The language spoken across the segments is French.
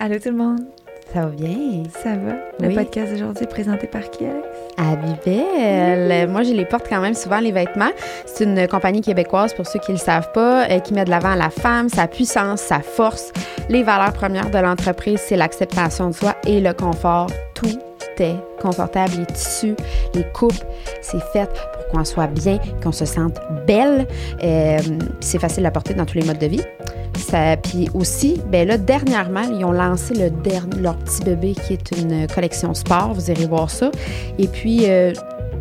Allô tout le monde, Ça va bien? ça va? Le Oui. podcast d'aujourd'hui est présenté par qui, Alex? Abibel. Moi, je les porte quand même souvent, les vêtements. C'est une compagnie québécoise, pour ceux qui ne le savent pas, euh, qui met de l'avant la femme, sa puissance, sa force. Les valeurs premières de l'entreprise, c'est l'acceptation de soi et le confort. Tout est confortable. Les tissus, les coupes, c'est fait pour qu'on soit bien, qu'on se sente belle. Euh, c'est facile à porter dans tous les modes de vie. Ça, puis aussi, ben là, dernièrement, ils ont lancé le derni- leur petit bébé qui est une collection sport. Vous irez voir ça. Et puis, euh,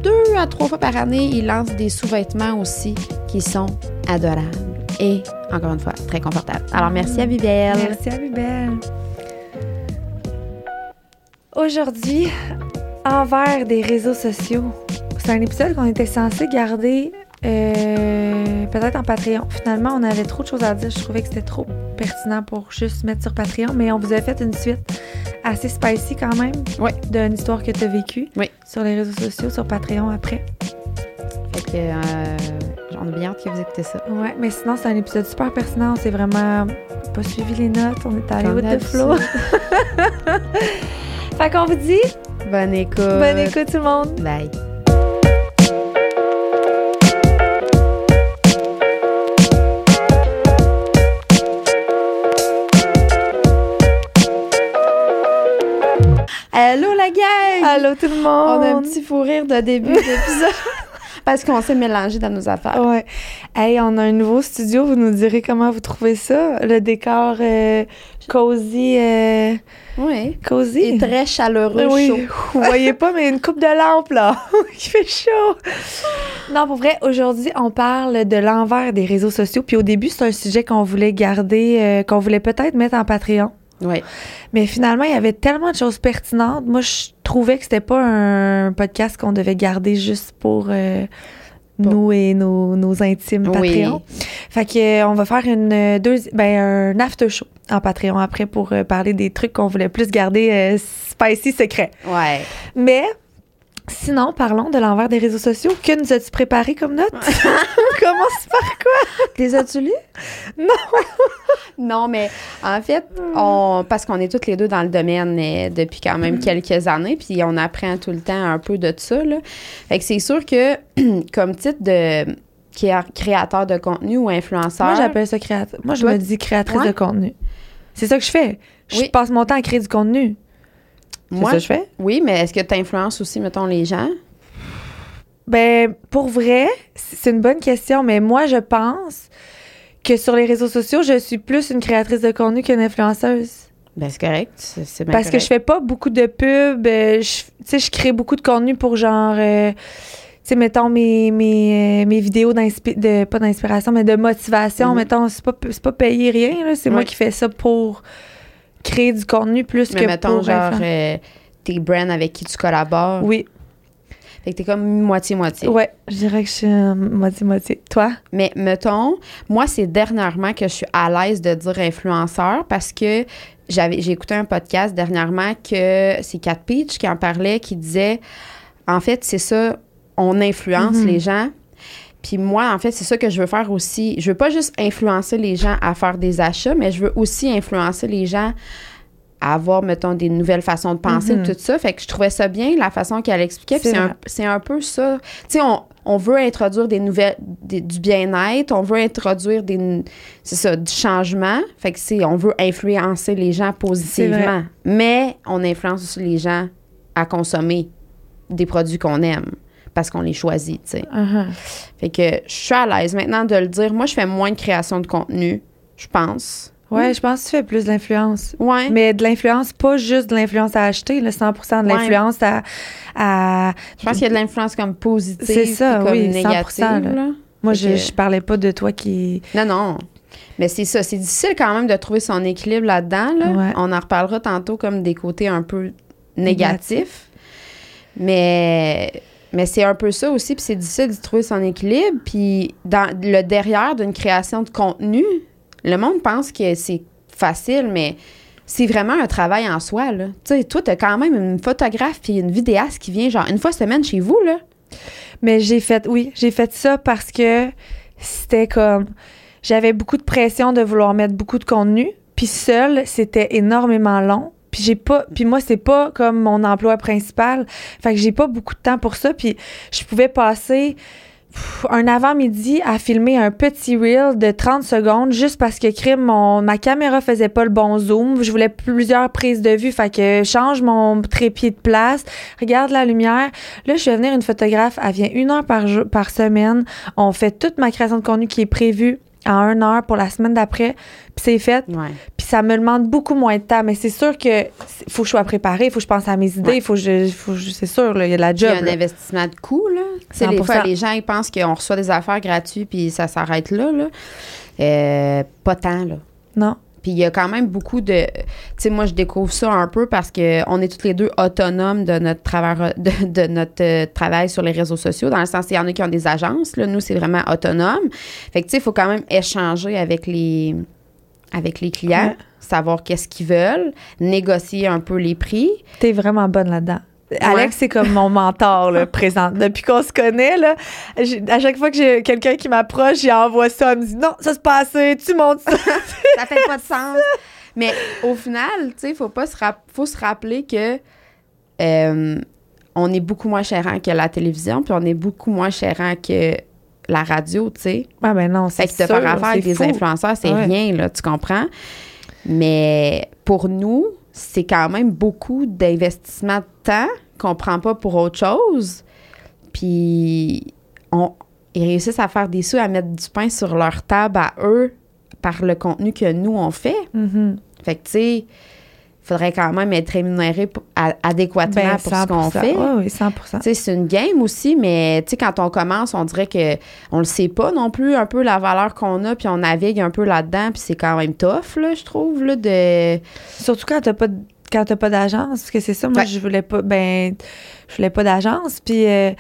deux à trois fois par année, ils lancent des sous-vêtements aussi qui sont adorables. Et, encore une fois, très confortables. Alors, merci à Bibel. Merci à Bibel. Aujourd'hui, envers des réseaux sociaux. C'est un épisode qu'on était censé garder euh, peut-être en Patreon. Finalement, on avait trop de choses à dire. Je trouvais que c'était trop pertinent pour juste mettre sur Patreon, mais on vous a fait une suite assez spicy quand même Oui. d'une histoire que tu as vécue Oui. sur les réseaux sociaux, sur Patreon après. Fait que, euh, on a bien hâte que vous écoutez ça. Ouais, mais sinon, c'est un épisode super pertinent. On s'est vraiment pas suivi les notes. On est allé the d'habitude. flow. fait qu'on vous dit Bonne écoute. bonne écoute tout le monde. Bye. Allô la gang! Allô tout le monde. On a un petit fou rire de début d'épisode parce qu'on s'est mélangé dans nos affaires. Ouais. Hey, on a un nouveau studio. Vous nous direz comment vous trouvez ça. Le décor euh, cozy. euh, Oui. cozy. Et très chaleureux, oui, chaud. vous voyez pas, mais une coupe de lampe, là, qui fait chaud. Non, pour vrai, aujourd'hui, on parle de l'envers des réseaux sociaux. Puis au début, c'est un sujet qu'on voulait garder, euh, qu'on voulait peut-être mettre en Patreon. Oui. Mais finalement, il y avait tellement de choses pertinentes. Moi, je trouvais que c'était pas un podcast qu'on devait garder juste pour euh, nous et nos, nos intimes Oui. Patreon. Fait que euh, on va faire une euh, ben, un after show en Patreon après pour euh, parler des trucs qu'on voulait plus garder euh, spicy secret. Ouais. Mais sinon, parlons de l'envers des réseaux sociaux. Que nous as-tu préparé comme note? Commence par quoi? Les as-tu lus? Non. Non, mais en fait, on, parce qu'on est toutes les deux dans le domaine depuis quand même quelques années, puis on apprend tout le temps un peu de ça. Là. Fait que c'est sûr que, comme titre de créa- créateur de contenu ou influenceur. Moi, j'appelle ça créatrice. Moi, je me dis créatrice ouais. de contenu. C'est ça que je fais. Je Oui. passe mon temps à créer du contenu. Moi, c'est ça que je fais? Oui, mais est-ce que tu influences aussi, mettons, les gens? Ben, pour vrai, c'est une bonne question, mais moi, je pense que sur les réseaux sociaux, je suis plus une créatrice de contenu qu'une influenceuse. Ben, c'est correct. C'est Parce que je fais pas beaucoup de pubs. euh, Tu sais, je crée beaucoup de contenu pour genre. euh, tu sais, mettons mes, mes, euh, mes vidéos d'inspiration, de, pas d'inspiration, mais de motivation. Mhm. Mettons, c'est pas, c'est pas payé rien. C'est moi qui fais ça pour créer du contenu plus Mais que mettons, pour genre, euh, tes brands avec qui tu collabores. Oui, Fait que t'es comme moitié-moitié. ouais, je dirais que je suis euh, moitié-moitié. Toi? Mais mettons, moi, c'est dernièrement que je suis à l'aise de dire influenceur parce que j'avais j'ai écouté un podcast dernièrement que c'est Cat Peach qui en parlait, qui disait en fait, c'est ça, on influence Mhm. les gens. Puis moi, en fait, c'est ça que je veux faire aussi. Je veux pas juste influencer les gens à faire des achats, mais je veux aussi influencer les gens à avoir, mettons, des nouvelles façons de penser, Mhm. tout ça. Fait que je trouvais ça bien, la façon qu'elle expliquait. Puis C'est un, un peu ça. Tu sais, on, on veut introduire des nouvelles, des- du bien-être, on veut introduire des, c'est ça, du changement. Fait que c'est, on veut influencer les gens positivement. Mais on influence aussi les gens à consommer des produits qu'on aime parce qu'on les choisit, tu sais. Uh-huh. Fait que je suis à l'aise maintenant de le dire. Moi, je fais moins de création de contenu, je pense. Ouais, je pense que tu fais plus d'influence. Ouais. Mais de l'influence, pas juste de l'influence à acheter, le 100% de Ouais. l'influence à, à- Je pense qu'il y a de l'influence comme positive, C'est ça, comme oui, négative. 100%, là. là. Moi, je, que- je parlais pas de toi qui. Non, non. Mais c'est ça. C'est difficile quand même de trouver son équilibre là-dedans. Là. Ouais. On en reparlera tantôt comme des côtés un peu négatifs. Mais, mais c'est un peu ça aussi. Puis c'est difficile de trouver son équilibre. Puis le derrière d'une création de contenu, le monde pense que c'est facile, mais c'est vraiment un travail en soi. Tu sais, toi, t'as quand même une photographe puis une vidéaste qui vient genre une fois semaine chez vous. là. Mais j'ai fait, oui, j'ai fait ça parce que c'était comme. J'avais beaucoup de pression de vouloir mettre beaucoup de contenu. Puis seul, c'était énormément long. Puis j'ai pas puis moi c'est pas comme mon emploi principal. Fait que j'ai pas beaucoup de temps pour ça puis je pouvais passer un avant-midi à filmer un petit reel de 30 secondes juste parce que mon ma caméra faisait pas le bon zoom, je voulais plusieurs prises de vue fait que change mon trépied de place, regarde la lumière. Là, je vais venir une photographe, elle vient une heure par jour, par semaine. On fait toute ma création de contenu qui est prévue à une heure pour la semaine d'après, puis c'est fait. Ça me demande beaucoup moins de temps, mais c'est sûr que c'est- faut que je sois préparée, il faut que je pense à mes idées, Ouais. faut que je, faut c'est sûr, là, il y a de la Puis il y job. a un là. investissement de coût, là. Des 100%. fois, les gens, ils pensent qu'on reçoit des affaires gratuites puis ça s'arrête là, là. Euh, pas tant, là. Non. Puis il y a quand même beaucoup de. Tu sais, moi, je découvre ça un peu parce qu'on est toutes les deux autonomes de notre travail, de, de notre euh, travail sur les réseaux sociaux. Dans le sens, il y en a qui ont des agences. Là, nous, c'est vraiment autonome. Fait que, tu sais, il faut quand même échanger avec les, avec les clients, Ouais. savoir qu'est-ce qu'ils veulent, négocier un peu les prix. T'es vraiment bonne là-dedans. Alex, c'est comme mon mentor, là, présent. Depuis qu'on se connaît, là, à chaque fois que j'ai quelqu'un qui m'approche, j'y envoie ça. Elle me dit non, ça se passé, tu montes ça. ça fait pas de sens. Mais au final, tu sais, faut pas se rap- faut se rappeler que euh, on est beaucoup moins chérant que la télévision, puis on est beaucoup moins chérant que la radio, tu sais. Ah ben non, c'est Fait que de faire affaire avec des influenceurs, c'est Ouais. rien, là, tu comprends? Mais pour nous, c'est quand même beaucoup d'investissement de temps qu'on prend pas pour autre chose. Puis, on, ils réussissent à faire des sous, à mettre du pain sur leur table à eux par le contenu que nous, on fait. Mhm. Fait que, tu sais, faudrait quand même être rémunéré adéquatement Ben, pour ce qu'on 100%. fait. Oui, 100 Tu sais, c'est une game aussi, mais quand on commence, on dirait que on le sait pas non plus un peu la valeur qu'on a, puis on navigue un peu là-dedans, puis c'est quand même tough, là, je trouve, là, de... Surtout quand t'as pas de- quand t'as pas d'agence, parce que c'est ça, moi Ouais. je voulais pas ben je voulais pas d'agence, puis euh,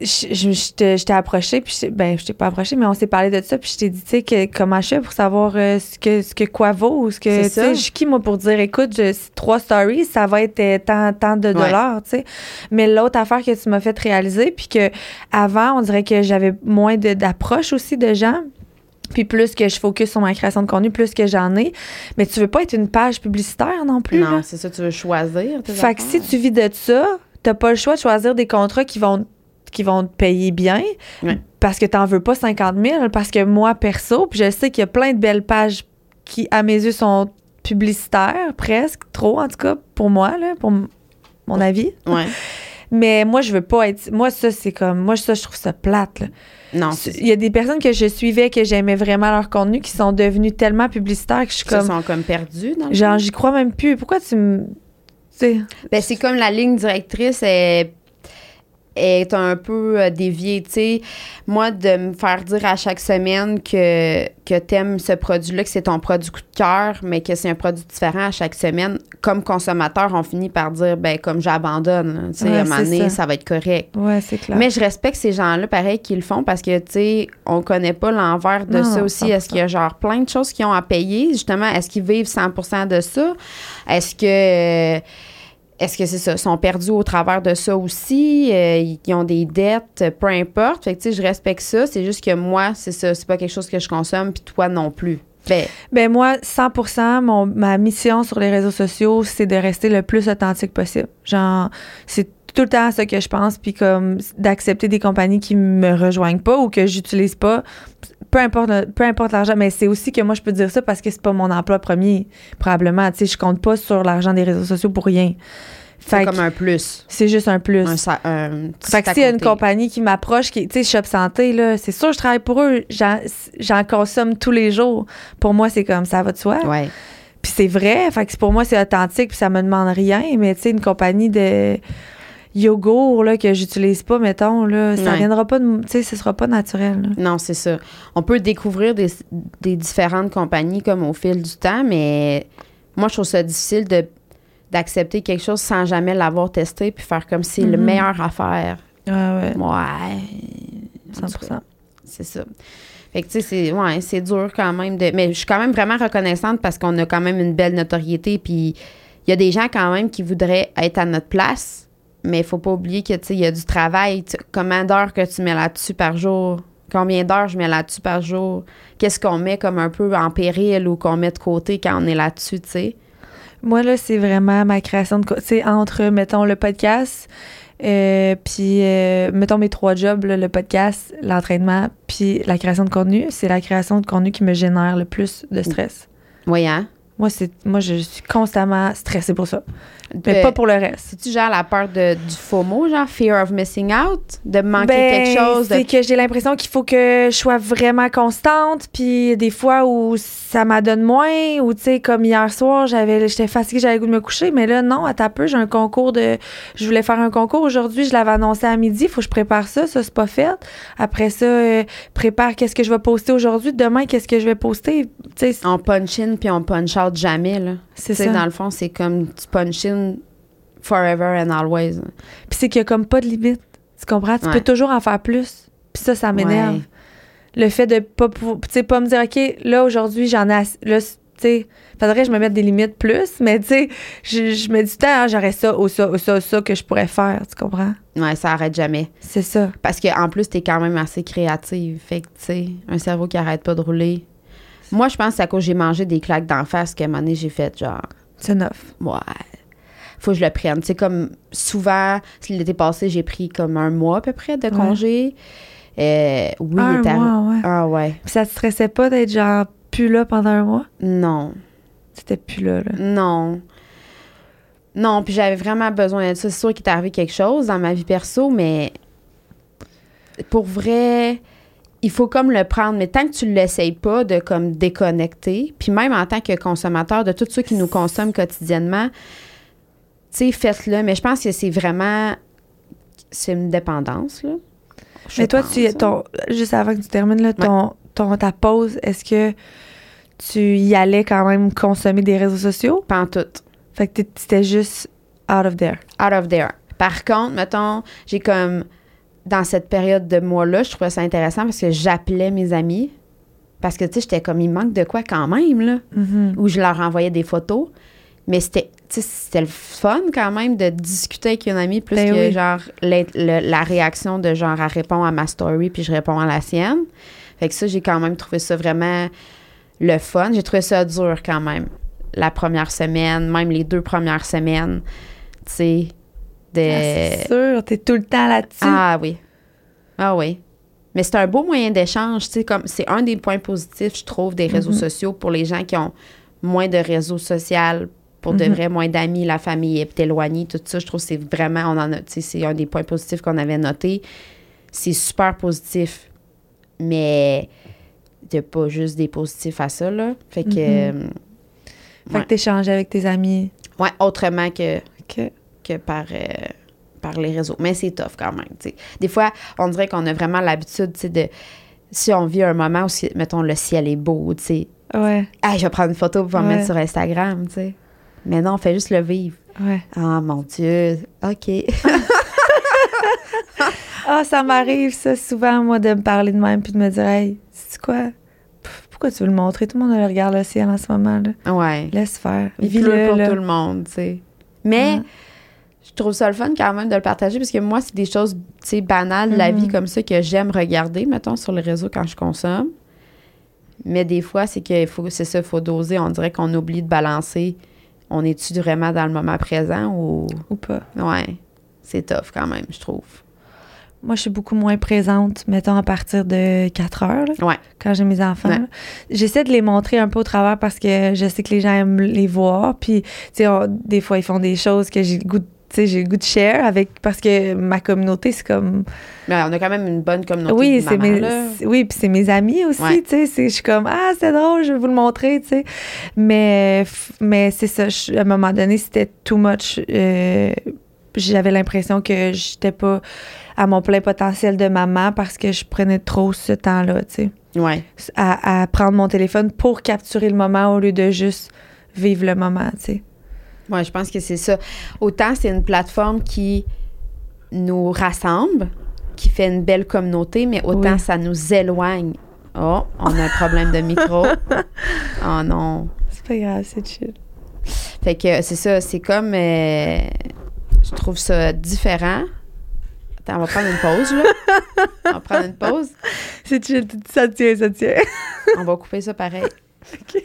je, je, je t'ai approché, puis je, ben je t'ai pas approché, mais on s'est parlé de ça, puis je t'ai dit tu sais que comment je fais pour savoir euh, ce que ce que quoi vaut, ou ce que tu sais, je suis qui moi pour dire écoute, je, trois stories, ça va être euh, tant tant de Ouais. dollars, tu sais. Mais l'autre affaire que tu m'as fait réaliser, puis que avant on dirait que j'avais moins d'approche aussi de gens. Puis plus que je focus sur ma création de contenu, plus que j'en ai. Mais tu veux pas être une page publicitaire non plus. Non, c'est ça, tu veux choisir. tes Fait que si tu vis de ça, t'as pas le choix de choisir des contrats qui vont, qui vont te payer bien. Ouais. Parce que t'en veux pas 50 000. Parce que moi, perso, puis je sais qu'il y a plein de belles pages qui, à mes yeux, sont publicitaires, presque, trop en tout cas, pour moi, là, pour mon avis. Ouais. Mais moi, je veux pas être. Moi, ça, c'est comme. Moi, ça, je trouve ça plate. là. Non, Il y a des personnes que je suivais, que j'aimais vraiment leur contenu, qui sont devenues tellement publicitaires que je suis Ils comme. sont comme perdus dans le Genre, j'y crois même plus. Pourquoi tu me. Ben, c'est comme la ligne directrice est, est un peu euh, déviée, tu sais. Moi, de me faire dire à chaque semaine que, que t'aimes ce produit-là, que c'est ton produit coup de cœur, mais que c'est un produit différent à chaque semaine, comme consommateur, on finit par dire, ben, comme j'abandonne, tu sais, Ouais, à un moment donné, ça. ça va être correct. Ouais, c'est clair. Mais je respecte ces gens-là, pareil, qui le font parce que, tu sais, on connaît pas l'envers de Non, ça aussi. Est-ce 100%. qu'il y a genre plein de choses qu'ils ont à payer? Justement, est-ce qu'ils vivent 100 de ça? Est-ce que. euh, Est-ce que c'est ça? Sont perdus au travers de ça aussi? Euh, ils ont des dettes, peu importe. Fait que, tu sais, je respecte ça. C'est juste que moi, c'est ça. C'est pas quelque chose que je consomme, puis toi non plus. Ben, Ben moi, 100 mon, ma mission sur les réseaux sociaux, c'est de rester le plus authentique possible. Genre, c'est tout le temps ça que je pense, puis comme d'accepter des compagnies qui me rejoignent pas ou que j'utilise pas, peu importe, peu importe l'argent, mais c'est aussi que moi je peux dire ça parce que c'est pas mon emploi premier, probablement. Tu sais, je compte pas sur l'argent des réseaux sociaux pour rien. c'est comme un plus. c'est juste un plus. Un, Fait que à s'il y a une compagnie qui m'approche, qui, tu sais, Shop Santé, là, c'est sûr, je travaille pour eux. J'en, j'en consomme tous les jours. Pour moi, c'est comme ça va de soi. Ouais. Puis c'est vrai. Fait que pour moi, c'est authentique, puis ça me demande rien. Mais tu sais, une compagnie de yogourt, là, que j'utilise pas, mettons, là, ça Ouais. viendra pas de. Tu sais, ce sera pas naturel. là. Non, c'est ça. On peut découvrir des, des différentes compagnies comme au fil du temps, mais moi, je trouve ça difficile de d'accepter quelque chose sans jamais l'avoir testé puis faire comme si c'est le Mhm. meilleur à faire. Ouais, ouais. Ouais. En tout 100 cas, C'est ça. Fait que, tu sais, c'est, ouais, c'est dur quand même de. Mais je suis quand même vraiment reconnaissante parce qu'on a quand même une belle notoriété. Puis il y a des gens quand même qui voudraient être à notre place, mais il faut pas oublier que, il y a du travail. Combien d'heures que tu mets là-dessus par jour? Combien d'heures je mets là-dessus par jour? Qu'est-ce qu'on met comme un peu en péril ou qu'on met de côté quand on est là-dessus, tu sais? Moi, là, c'est vraiment ma création de... sais, entre, mettons, le podcast, euh, puis, euh, mettons, mes trois jobs, là, le podcast, l'entraînement, puis la création de contenu, c'est la création de contenu qui me génère le plus de stress. Oui, hein? Moi, c'est, moi, je suis constamment stressée pour ça. Mais Euh, pas pour le reste. C'est-tu genre la peur de, du FOMO, genre fear of missing out? De manquer Ben, quelque chose? de- C'est que j'ai l'impression qu'il faut que je sois vraiment constante, puis des fois où ça m'adonne moins, ou tu sais, comme hier soir, j'avais, j'étais fatiguée, j'avais le goût de me coucher, mais là, non, à ta peu, j'ai un concours de. Je voulais faire un concours aujourd'hui, je l'avais annoncé à midi, il faut que je prépare ça, ça, c'est pas fait. Après ça, euh, prépare qu'est-ce que je vais poster aujourd'hui, demain, qu'est-ce que je vais poster. Tu sais, On punch in puis on punch out jamais, là. c'est ça. dans le fond, c'est comme tu punch in forever and always. Puis c'est qu'il y a comme pas de limite. Tu comprends? Tu Ouais. peux toujours en faire plus. Puis ça, ça m'énerve. Ouais. Le fait de pas pouvoir, tu sais, pas me dire, OK, là, aujourd'hui, j'en ai assez. Là, tu sais, faudrait que je me mette des limites plus, mais tu sais, je, je me dis, ah, j'aurais ça ou ça ou ça ou ça que je pourrais faire. Tu comprends? Ouais, ça arrête jamais. C'est ça. Parce qu'en plus, t'es quand même assez créative. Fait que, tu sais, un cerveau qui arrête pas de rouler. Moi, je pense que c'est à cause que j'ai mangé des claques d'en face qu'à un moment donné, j'ai fait genre, C'est neuf. ouais, faut que je le prenne. Sais, comme souvent, l'été passé, j'ai pris comme un mois à peu près de Ouais. congé. Euh, oui, un mois, ouais. Ah ouais. Puis ça te stressait pas d'être genre plus là pendant un mois? Non. C'était plus là, là. Non. Non, puis j'avais vraiment besoin de ça. C'est sûr qu'il est arrivé quelque chose dans ma vie perso, mais pour vrai, il faut comme le prendre. Mais tant que tu ne l'essayes pas de comme déconnecter, puis même en tant que consommateur de tout ceux qui nous consomment quotidiennement, sais, faites-le. Mais je pense que c'est vraiment... C'est une dépendance, là. Je Mais toi, pense, tu, ton, juste avant que tu termines, là, ton, ton, ta pause, est-ce que tu y allais quand même consommer des réseaux sociaux? Pas en tout. Fait que t'é- t'étais juste out of there. out of there. Par contre, mettons, j'ai comme dans cette période de mois-là, je trouvais ça intéressant parce que j'appelais mes amis. Parce que, tu sais, j'étais comme, il manque de quoi quand même, là. Mhm. Où je leur envoyais des photos. Mais c'était, tu c'était le fun quand même de discuter avec une amie plus Ben que, oui. genre, le- la réaction de genre, elle répond à ma story puis je réponds à la sienne. Fait que ça, j'ai quand même trouvé ça vraiment le fun. J'ai trouvé ça dur quand même. La première semaine, même les deux premières semaines, tu sais, de... Ah, c'est sûr, t'es tout le temps là-dessus. Ah oui. Ah oui. Mais c'est un beau moyen d'échange, tu sais, comme c'est un des points positifs, je trouve, des réseaux Mhm. sociaux pour les gens qui ont moins de réseaux sociaux, pour de Mhm. vrai, moins d'amis, la famille est éloignée, tout ça. Je trouve que c'est vraiment, on en a, tu sais, c'est un des points positifs qu'on avait noté. C'est super positif. Mais il n'y a pas juste des positifs à ça, là. Fait que, euh, Fait ouais. que t'échanges avec tes amis. ouais, autrement que que par, euh, par les réseaux. Mais c'est tough quand même. tu sais. Des fois, on dirait qu'on a vraiment l'habitude tu sais, de. Si on vit un moment où, mettons, le ciel est beau, tu sais, Ouais, ah, je vais prendre une photo pour me Ouais. mettre sur Instagram, tu sais. Mais non, on fait juste le vivre. ouais. Ah, mon Dieu. OK. Ah, ça m'arrive, ça, souvent, moi, de me parler de même puis de me dire, hey, c'est quoi? Pff, Pourquoi tu veux le montrer? Tout le monde regarde le ciel en ce moment, là. ouais. Laisse faire. Il pleut Vis-le, pour là. tout le monde, tu sais. Mais Ouais. je trouve ça le fun quand même de le partager parce que moi, c'est des choses, tu sais, banales de la vie comme ça que j'aime regarder, mettons, sur les réseaux quand je consomme. Mais des fois, c'est que faut, c'est ça, il faut doser. On dirait qu'on oublie de balancer. On est-tu vraiment dans le moment présent ou? Ou pas. Ouais. C'est tough quand même, je trouve. Moi, je suis beaucoup moins présente, mettons, à partir de 4 heures, là, Ouais. quand j'ai mes enfants. Ouais. J'essaie de les montrer un peu au travers parce que je sais que les gens aiment les voir. Puis, tu sais, des fois, ils font des choses que j'ai le goût de sais, j'ai le goût de share avec parce que ma communauté c'est comme Mais on a quand même une bonne communauté. oui de c'est mes oui puis c'est mes amis aussi Ouais. tu sais c'est- je suis comme ah c'est drôle je vais vous le montrer tu sais mais mais c'est ça je- à un moment donné c'était too much euh, j'avais l'impression que j'étais pas à mon plein potentiel de maman parce que je prenais trop ce temps-là tu sais Ouais. à, à prendre mon téléphone pour capturer le moment au lieu de juste vivre le moment tu sais Ouais, je pense que c'est ça. Autant c'est une plateforme qui nous rassemble, qui fait une belle communauté, mais autant Oui. ça nous éloigne. Oh, on a un problème de micro. oh non. c'est pas grave c'est chill Fait que c'est ça, c'est comme. euh, je trouve ça différent. Attends, on va prendre une pause, là. On va prendre une pause. C'est chill, ça tient, ça tient. On va couper ça pareil. OK.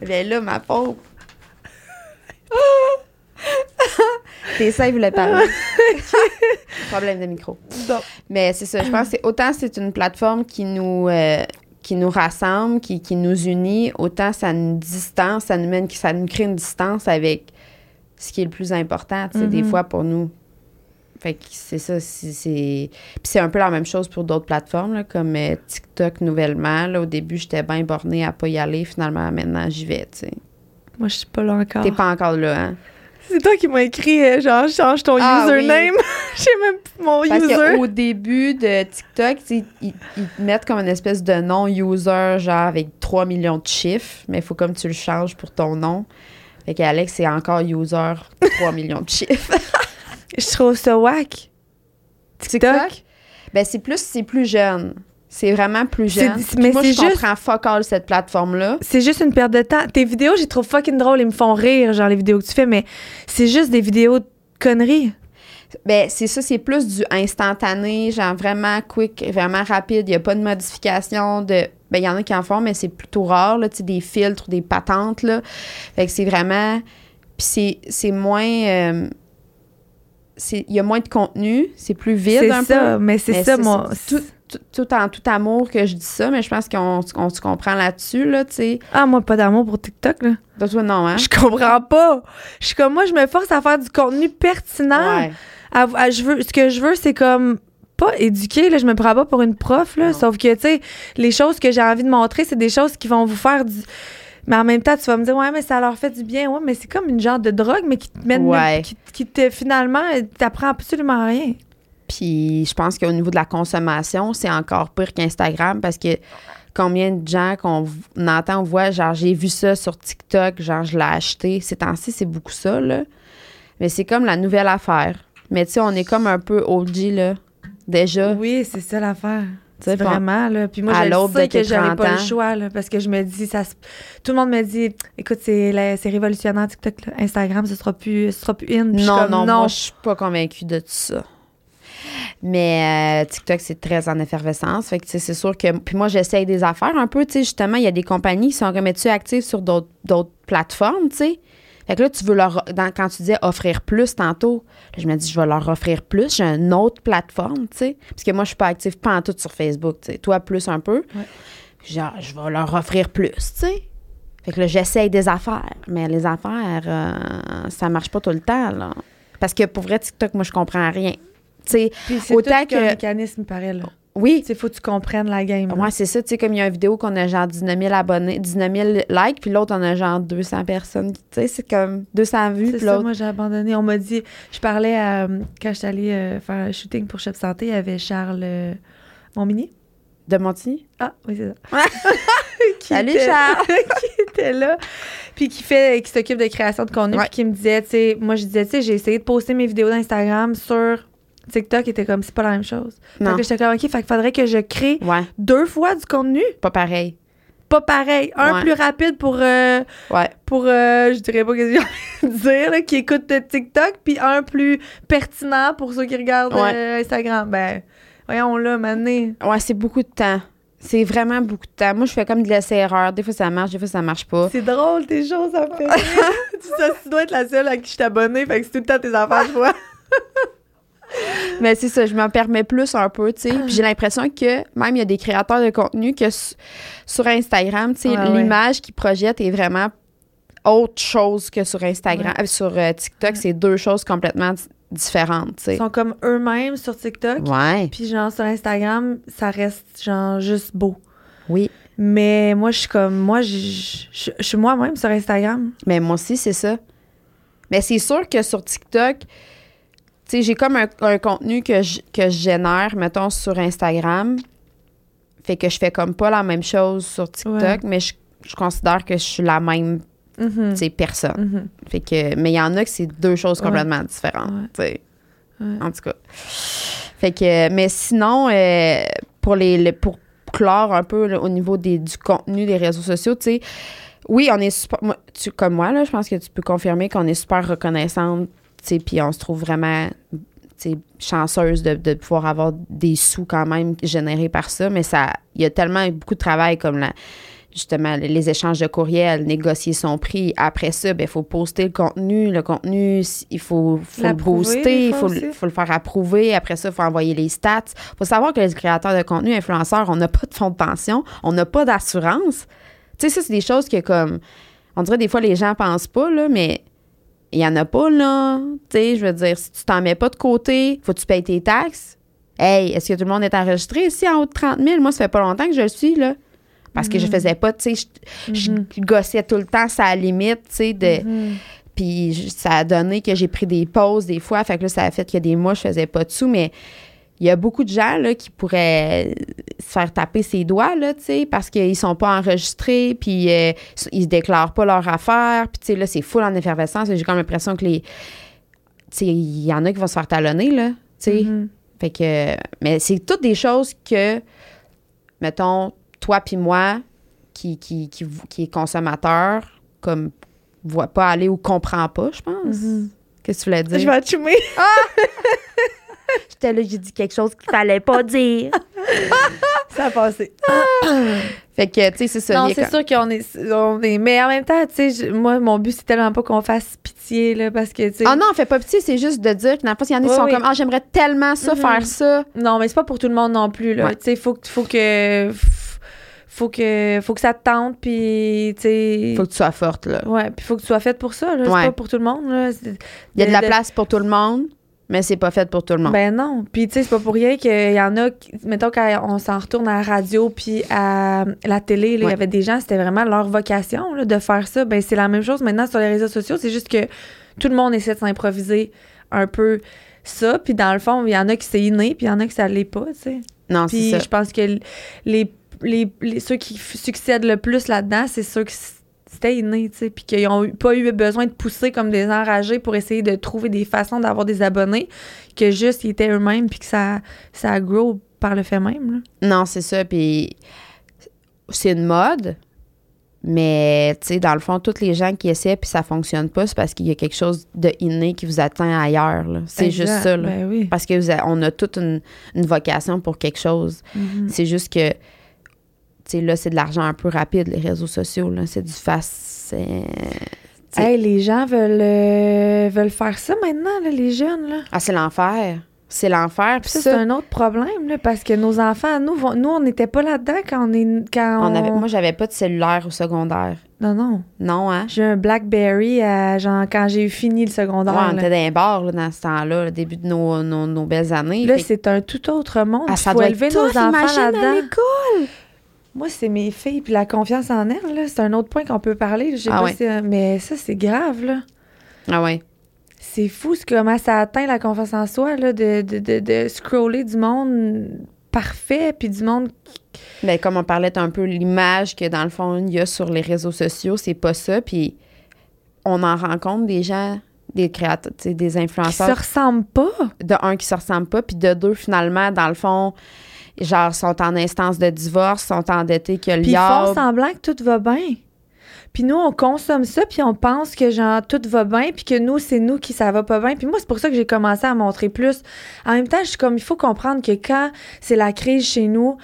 Viens là, ma pauvre. Tes seins voulaient parler. Problème de micro. Mais c'est ça, je pense que autant c'est une plateforme qui nous, euh, qui nous rassemble, qui, qui nous unit, autant ça nous distance, ça nous mène, ça nous crée une distance avec ce qui est le plus important, tu sais, des Mhm. fois pour nous. Fait que c'est ça, c'est... c'est- Puis c'est un peu la même chose pour d'autres plateformes, là, comme euh, TikTok nouvellement. Là, au début, j'étais bien bornée à pas y aller. Finalement, maintenant, j'y vais, tu sais. Moi, je suis pas là encore. T'es pas encore là, hein? C'est toi qui m'as écrit, euh, genre, change ton Ah, username. J'ai même mon Parce user. qu'au début de TikTok, ils, ils te mettent comme une espèce de nom user, genre avec 3 millions de chiffres, mais il faut comme tu le changes pour ton nom. Fait qu'Alex, c'est encore user 3 millions de chiffres. Je trouve ça whack. TikTok? Ben, c'est plus, c'est plus jeune. C'est vraiment plus jeune. mais moi, je juste- comprends fuck all cette plateforme-là. C'est juste une perte de temps. Tes vidéos, j'ai trouve fucking drôle. Ils me font rire, genre les vidéos que tu fais, mais c'est juste des vidéos de conneries. Ben, c'est ça, c'est plus du instantané, genre vraiment quick, vraiment rapide. Il n'y a pas de modification de. Ben, il y en a qui en font, mais c'est plutôt rare, là, tu sais, des filtres, des patentes, là. Fait que c'est vraiment. Puis c'est, moins. euh, Il y a moins de contenu, c'est plus vide C'est un ça, peu. mais c'est ça, moi. Tout, tout, en tout amour que je dis ça, mais je pense qu'on on se comprend là-dessus, là, tu sais. Ah, moi, pas d'amour pour TikTok, là. De toi, non, hein? Je comprends pas. Je suis comme, moi, je me force à faire du contenu pertinent. Ouais. À- à- je veux, ce que je veux, c'est comme pas éduquer, là, je me prends pas pour une prof, là, Non. sauf que, tu sais, les choses que j'ai envie de montrer, c'est des choses qui vont vous faire du... Mais en même temps, tu vas me dire, ouais, mais ça leur fait du bien. Ouais, mais c'est comme une genre de drogue, mais qui te mène... Ouais. Qui, qui te, finalement, t'apprends absolument rien. Puis je pense qu'au niveau de la consommation, c'est encore pire qu'Instagram parce que combien de gens qu'on entend, on voit, genre, j'ai vu ça sur TikTok, genre, je l'ai acheté. Ces temps-ci, c'est beaucoup ça, là. Mais c'est comme la nouvelle affaire. Mais tu sais, on est comme un peu OG, là, déjà. Oui, c'est ça l'affaire. Tu sais, C'est vraiment, là. Puis moi, je sais que j'aurais 30 pas le choix, là, parce que je me dis, ça tout le monde me dit, écoute, c'est révolutionnaire, TikTok, là. Instagram, ce sera plus, ce sera plus in. Puis je suis Non, non, moi, je suis pas convaincue de tout ça. Mais euh, TikTok, c'est très en effervescence. Fait que, c'est sûr que. Puis moi, j'essaye des affaires un peu. Tu sais, justement, il y a des compagnies qui sont tu actives sur d'autres d'autres plateformes, tu sais? Fait que là, tu veux leur. dans- quand tu disais offrir plus tantôt, là, je me dis, je vais leur offrir plus. J'ai une autre plateforme, tu sais? Parce que moi, je suis pas active pas en tout sur Facebook, tu sais. Toi, plus un peu. Ouais. Genre, je vais leur offrir plus, tu sais? Fait que là, j'essaye des affaires. Mais les affaires, euh, ça marche pas tout le temps, là. Parce que pour vrai, TikTok, moi, je comprends rien. Puis c'est Autant tout que- qu'un mécanisme, pareil, là. oui, sais, faut que tu comprennes la game. moi, c'est ça, tu sais, comme il y a une vidéo qu'on a genre 19 000 abonnés, 19 000 likes, puis l'autre, on a genre 200 personnes. Tu sais, c'est comme 200 vues, C'est ça, moi, j'ai abandonné. On m'a dit, je parlais à, quand j'étais allée euh, faire un shooting pour Chef Santé, il y avait Charles euh, Montmini. De Montigny? Ah, oui, c'est ça. Qui Salut, était- Charles! qui était là, puis qui fait, qui s'occupe de création de contenu, Ouais. puis qui me disait, tu sais, moi je disais, tu sais, j'ai essayé de poster mes vidéos d'Instagram sur TikTok, était comme, c'est pas la même chose. Non. Fait que j'étais comme, ok, fait qu'il faudrait que je crée Ouais, deux fois du contenu, pas pareil. pas pareil, un Ouais. plus rapide pour, euh, Ouais. pour, euh, je dirais pas que de dire, là, qui écoute euh, TikTok, puis un plus pertinent pour ceux qui regardent euh, Instagram. Ben, voyons là, mané. Ouais, c'est beaucoup de temps. C'est vraiment beaucoup de temps. Moi, je fais comme de l'essai-erreur. Des fois, ça marche, des fois, ça marche pas. C'est drôle, tes choses, ça me fait tu, sais, tu dois être la seule à qui je suis abonnée, fait que c'est tout le temps tes affaires, je vois. Mais c'est ça, je m'en permets plus un peu, tu sais. Puis j'ai l'impression que même il y a des créateurs de contenu que su- sur Instagram, tu sais, Ouais, ouais. l'image qu'ils projettent est vraiment autre chose que sur Instagram. Ouais. Euh, Sur euh, TikTok, c'est deux choses complètement di- différentes, tu sais. Ils sont comme eux-mêmes sur TikTok. Ouais. Puis genre sur Instagram, ça reste genre juste beau. Oui. Mais moi, je suis comme, moi, je je- je suis moi-même sur Instagram. Mais moi aussi, c'est ça. Mais c'est sûr que sur TikTok, sais, j'ai comme un, un contenu que je, que je génère, mettons, sur Instagram. Fait que je fais comme pas la même chose sur TikTok, Ouais. mais je, je considère que je suis la même Mhm. sais, personne. Mhm. Fait que, mais il y en a que c'est deux choses Ouais. complètement différentes. Ouais. En tout cas. Fait que, mais sinon, euh, pour les, le- pour clore un peu là, au niveau des, du contenu des réseaux sociaux, tu sais, oui, on est super. moi, tu- comme moi, là, je pense que tu peux confirmer qu'on est super reconnaissante, puis on se trouve vraiment. Chanceuse de, de pouvoir avoir des sous quand même générés par ça, mais ça, il y a tellement beaucoup de travail comme la, justement les échanges de courriels, négocier son prix. Après ça, il faut poster le contenu. Le contenu, il faut, faut le booster, il faut, faut le faire approuver. Après ça, il faut envoyer les stats. Il faut savoir que les créateurs de contenu, influenceurs, on n'a pas de fonds de pension, on n'a pas d'assurance. Tu sais, ça, c'est des choses que, comme, on dirait des fois, les gens pensent pas, là, mais il y en a pas, là. Tu sais, je veux dire, si tu t'en mets pas de côté, faut que tu payes tes taxes. Hey, est-ce que tout le monde est enregistré ici en haut de 30 000? Moi, ça fait pas longtemps que je le suis, là. Parce que je faisais pas, tu sais, je, je gossais tout le temps, ça à la limite, tu sais, de... Mhm. Puis ça a donné que j'ai pris des pauses des fois. Fait que là, ça a fait qu'il y a des mois, je faisais pas de sous. Mais il y a beaucoup de gens là, qui pourraient se faire taper ses doigts, là, parce qu'ils sont pas enregistrés, puis euh, ils déclarent pas leur affaire. Puis, là, c'est full en effervescence. J'ai comme l'impression que les. Il y en a qui vont se faire talonner, là. Mhm. Fait que. Mais c'est toutes des choses que, mettons, toi puis moi, qui, qui, qui, qui est consommateur, comme, voit pas aller ou comprend pas, je pense. Mhm. Qu'est-ce que tu voulais dire? Je vais te chummer. J'étais là, j'ai dit quelque chose qu'il fallait pas dire. Ça a passé. fait que, tu sais, c'est ça. Non, c'est sûr qu'on est, on est. Mais en même temps, tu sais, moi, mon but, c'est tellement pas qu'on fasse pitié, là, parce que, tu sais. Ah non, fais pas pitié, c'est juste de dire que dans le il y en a qui Oui, sont oui. comme, ah, j'aimerais tellement ça, Mhm. faire ça. Non, mais c'est pas pour tout le monde non plus, là. Ouais. Tu sais, faut, que- faut que. Faut que, faut que ça te tente, puis, tu sais. Faut que tu sois forte, là. Ouais, puis faut que tu sois faite pour ça, là. Ouais. C'est pas pour tout le monde, là. Il y a de la de- place pour tout le monde, mais c'est pas fait pour tout le monde. Ben non. Puis, tu sais, c'est pas pour rien qu'il y en a, mettons, quand on s'en retourne à la radio puis à la télé, il Ouais. y avait des gens, c'était vraiment leur vocation là, de faire ça. Ben, c'est la même chose maintenant sur les réseaux sociaux. C'est juste que tout le monde essaie de s'improviser un peu ça. Puis, dans le fond, il y en a qui c'est inné, puis il y en a qui ça l'est pas, tu sais. non, c'est Puis, ça. je pense que les, les, les- ceux qui succèdent le plus là-dedans, c'est ceux qui c'était inné, tu sais, puis qu'ils n'ont pas eu besoin de pousser comme des enragés pour essayer de trouver des façons d'avoir des abonnés, que juste ils étaient eux-mêmes, puis que ça, ça grow par le fait même. Là. Non, c'est ça. Puis c'est une mode, mais tu sais, dans le fond, tous les gens qui essaient puis ça fonctionne pas, c'est parce qu'il y a quelque chose de inné qui vous atteint ailleurs. là. C'est juste ça. Là. Ben oui. Parce que vous a- on a toute une, une vocation pour quelque chose. Mhm. C'est juste que, sais, là, c'est de l'argent un peu rapide, les réseaux sociaux. là. C'est du face. c'est- c'est- Hey, les gens veulent, euh, veulent faire ça maintenant, là, les jeunes. Là. Ah, c'est l'enfer. C'est l'enfer. Puis Ça, ça, c'est un autre problème, là, parce que nos enfants, nous, vont- nous on n'était pas là-dedans quand on est. Quand on... on avait, moi, j'avais pas de cellulaire au secondaire. Non, non. Non, hein? J'ai un Blackberry à, genre, quand j'ai fini le secondaire. Ouais, on était dans les bars là, dans ce temps-là, le début de nos, nos, nos belles années. Là, Fait c'est un tout autre monde. Ah, ça faut doit élever être nos enfants là-dedans. Moi, c'est mes filles, puis la confiance en elles, là, c'est un autre point qu'on peut parler. Je sais Ah pas ouais. si- mais ça, c'est grave, là. Ah ouais. C'est fou ce comment ça atteint la confiance en soi, là, de, de, de, de scroller du monde parfait, puis du monde... qui- Ben, comme on parlait un peu l'image que dans le fond il y a sur les réseaux sociaux, c'est pas ça. Puis on en rencontre des gens, des créateurs, des qui se influenceurs, ressemblent pas. de un qui se ressemblent pas, puis de deux finalement dans le fond, genre sont en instance de divorce, sont endettés que le Puis ils font semblant que tout va bien. Puis nous, on consomme ça, puis on pense que genre tout va bien, puis que nous, c'est nous qui ça va pas bien. Puis moi, c'est pour ça que j'ai commencé à montrer plus. En même temps, je suis comme, il faut comprendre que quand c'est la crise chez nous,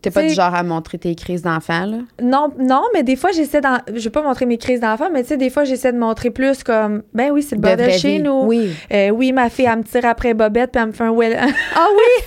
T'es pas du genre à montrer tes crises d'enfant, là? Non, non, mais des fois, j'essaie d'en. Je vais pas montrer mes crises d'enfant, mais tu sais, des fois, j'essaie de montrer plus comme. Ben oui, c'est le De bordel chez nous. Oui. Euh, oui, ma fille, elle me tire après Bobette, puis elle me fait un well. Ah oui!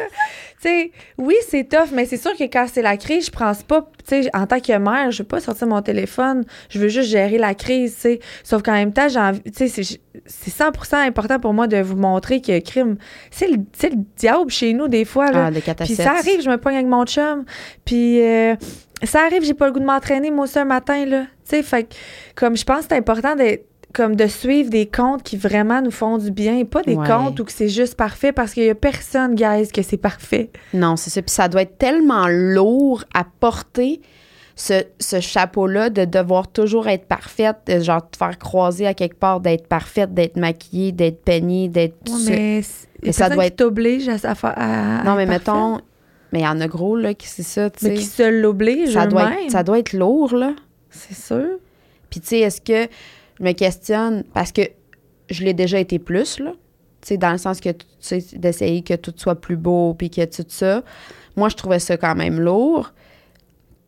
sais, oui, c'est tough, mais c'est sûr que quand c'est la crise, je pense pas, tu sais, en tant que mère, je veux pas sortir mon téléphone, je veux juste gérer la crise, tu sais. Sauf qu'en même temps, j'ai envie, tu sais, c'est- c'est 100% important pour moi de vous montrer que crime, c'est le, le diable chez nous, des fois, là. Ah, Puis ça arrive, je me pogne avec mon chum. Puis euh, ça arrive, j'ai pas le goût de m'entraîner, moi aussi, un matin, là. Tu sais, fait comme je pense que c'est important d'être comme de suivre des comptes qui vraiment nous font du bien et pas des Ouais. comptes où que c'est juste parfait parce qu'il y a personne, guys, que c'est parfait. Non, c'est ça. Puis ça doit être tellement lourd à porter, ce, ce chapeau-là, de devoir toujours être parfaite, de genre te faire croiser à quelque part, d'être parfaite, d'être maquillée, d'être peignée, d'être. Ouais, mais ça doit être- t'oblige à, à, faire- à- Non, mais être mettons. Mais il y en a gros, là, qui c'est ça, tu Mais qui sais. se l'oblige Ça doit, être, ça doit être lourd, là. C'est sûr. Puis, tu sais, est-ce que je me questionne, parce que je l'ai déjà été plus, là. Tu sais, dans le sens que tu sais, d'essayer que tout soit plus beau, puis que tout ça. Moi, je trouvais ça quand même lourd.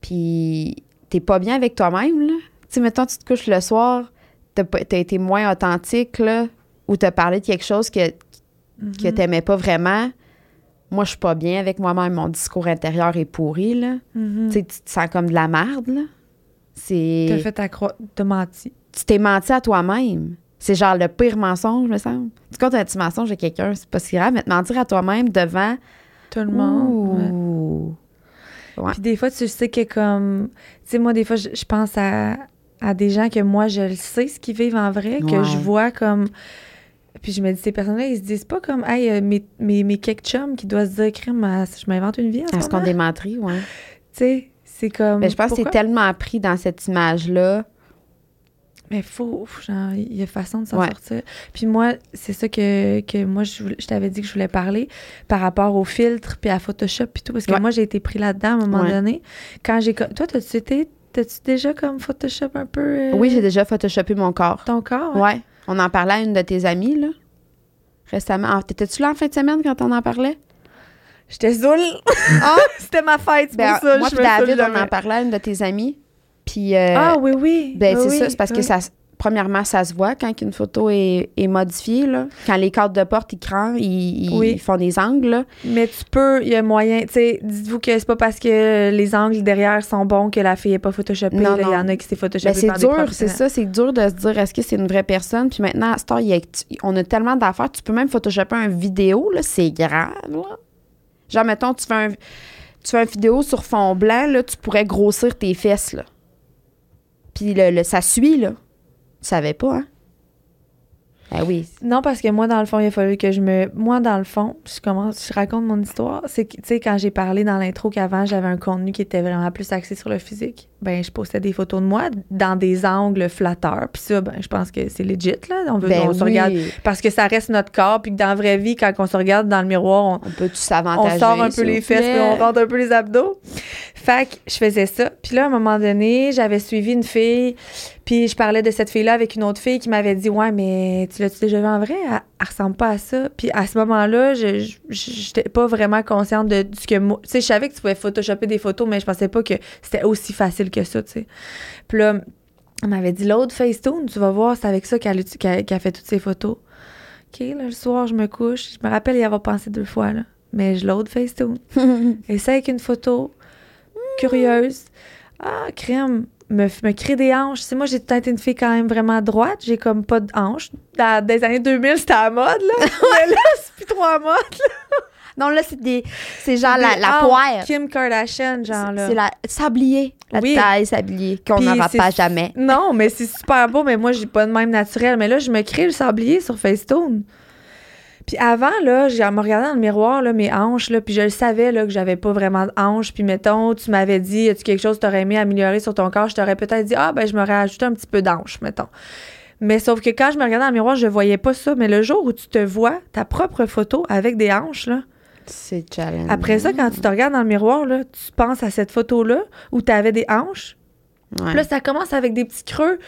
Puis, t'es pas bien avec toi-même, là. Tu sais, mettons, tu te couches le soir, t'as pas- t'as été moins authentique, là, ou t'as parlé de quelque chose que, que t'aimais pas vraiment. Moi, je suis pas bien avec moi-même. Mon discours intérieur est pourri, là. Mhm. Tu sais, tu te sens comme de la merde, là. C'est T'as fait ta croix, t'as menti. Tu t'es menti à toi-même. C'est genre le pire mensonge, me semble. Tu comptes un petit mensonge à quelqu'un, c'est pas si grave, mais te mentir à toi-même devant. Tout le monde. ouais. Puis des fois, tu sais que comme. Tu sais, moi, des fois, je, je pense à, à des gens que moi, je le sais ce qu'ils vivent en vrai, que je vois comme. Puis je me dis, ces personnes-là, ils se disent pas comme, hey, euh, mes, mes, mes quelques chums qui doivent se dire, crime, ah, je m'invente une vie en ce Est-ce qu'on moment. démenterie, ouais. Tu sais, c'est comme. Mais je pense que c'est tellement pris dans cette image-là. Mais faut, genre, il y a façon de s'en Ouais. sortir. Puis moi, c'est ça que, que moi, je, je t'avais dit que je voulais parler par rapport au filtre puis à Photoshop puis tout. Parce que Ouais. moi, j'ai été pris là-dedans à un moment Ouais. donné. Quand j'ai. Toi, t'as-tu été. T'as-tu déjà comme Photoshop un peu. euh, Oui, j'ai déjà photoshopé mon corps. Ton corps? Ouais? On en parlait à une de tes amies, là. Récemment. Ah, T'étais-tu là en fin de semaine quand on en parlait? J'étais saoule. Ah! C'était ma fête, c'est Ben, pour ça. moi je me David, on en parlait à une de tes amies. Puis. euh, Ah oui, oui. Ben, oui, c'est oui, ça. C'est parce que ça, premièrement, ça se voit quand une photo est, est modifiée. Là. Quand les cadres de porte, ils ils, font des angles. là. Mais tu peux, il y a moyen. Dites-vous que c'est pas parce que les angles derrière sont bons que la fille n'est pas photoshopée. Non. Il y en a qui s'est photoshopée Ben, c'est dur, c'est ça. C'est dur de se dire est-ce que c'est une vraie personne? Puis maintenant, à a- tu- on a tellement d'affaires. Tu peux même photoshopper une vidéo. C'est grave. Là. Genre, mettons, tu fais, un, tu fais une vidéo sur fond blanc, là, tu pourrais grossir tes fesses. Là. Puis le, le- ça suit, là. Tu savais pas, hein? Ben oui. Non, parce que moi, dans le fond, il a fallu que je me. Moi, dans le fond, je commence, je raconte mon histoire. C'est que, tu sais, quand j'ai parlé dans l'intro qu'avant, j'avais un contenu qui était vraiment plus axé sur le physique, ben, je postais des photos de moi dans des angles flatteurs. Puis ça, ben, je pense que c'est legit, là. On veut Ben on se regarde. Parce que ça reste notre corps, puis que dans la vraie vie, quand on se regarde dans le miroir, on, On peut tous on s'avantager. sort un peu les fesses, puis on rentre un peu les abdos. Fait que je faisais ça. Puis là, à un moment donné, j'avais suivi une fille, puis je parlais de cette fille-là avec une autre fille qui m'avait dit Ouais, mais tu l'as-tu déjà vu en vrai elle, elle ressemble pas à ça. Puis à ce moment-là, je j'étais pas vraiment consciente de, de ce que moi. Tu sais, je savais que tu pouvais photoshopper des photos, mais je pensais pas que c'était aussi facile que ça, tu sais. Puis là, on m'avait dit L'autre Facetune, tu vas voir, c'est avec ça qu'elle qu'elle- qu'elle fait toutes ses photos. OK, là, le soir, je me couche. Je me rappelle y avoir pensé deux fois, là. Mais je l'autre Facetune. Et ça avec une photo curieuse. Ah, crème, me, me crée des hanches. Tu sais, moi, j'ai peut-être une fille quand même vraiment droite. J'ai comme pas de hanches. Dans des années 2000, c'était à la mode, là. Mais là, c'est plus trop à mode. Non, là, c'est des. C'est genre la, Des la poire. Kim Kardashian, genre, là. C'est la sablier. La Oui. taille sablier qu'on n'aura pas jamais. Non, mais c'est super beau, mais moi, j'ai pas de même naturel. Mais là, je me crée le sablier sur Facetune. Puis avant, là, je me regardais dans le miroir, là, mes hanches, là, puis je le savais, là, que j'avais pas vraiment de hanches. Puis mettons, tu m'avais dit, as-tu quelque chose que t'aurais aimé améliorer sur ton corps? Je t'aurais peut-être dit, ah, ben, je m'aurais ajouté un petit peu d'hanches, mettons. Mais sauf que quand je me regardais dans le miroir, je voyais pas ça. Mais le jour où tu te vois, ta propre photo avec des hanches, là, C'est challenge. après ça, quand tu te regardes dans le miroir, là, tu penses à cette photo-là où tu avais des hanches. Ouais. Là, ça commence avec des petits creux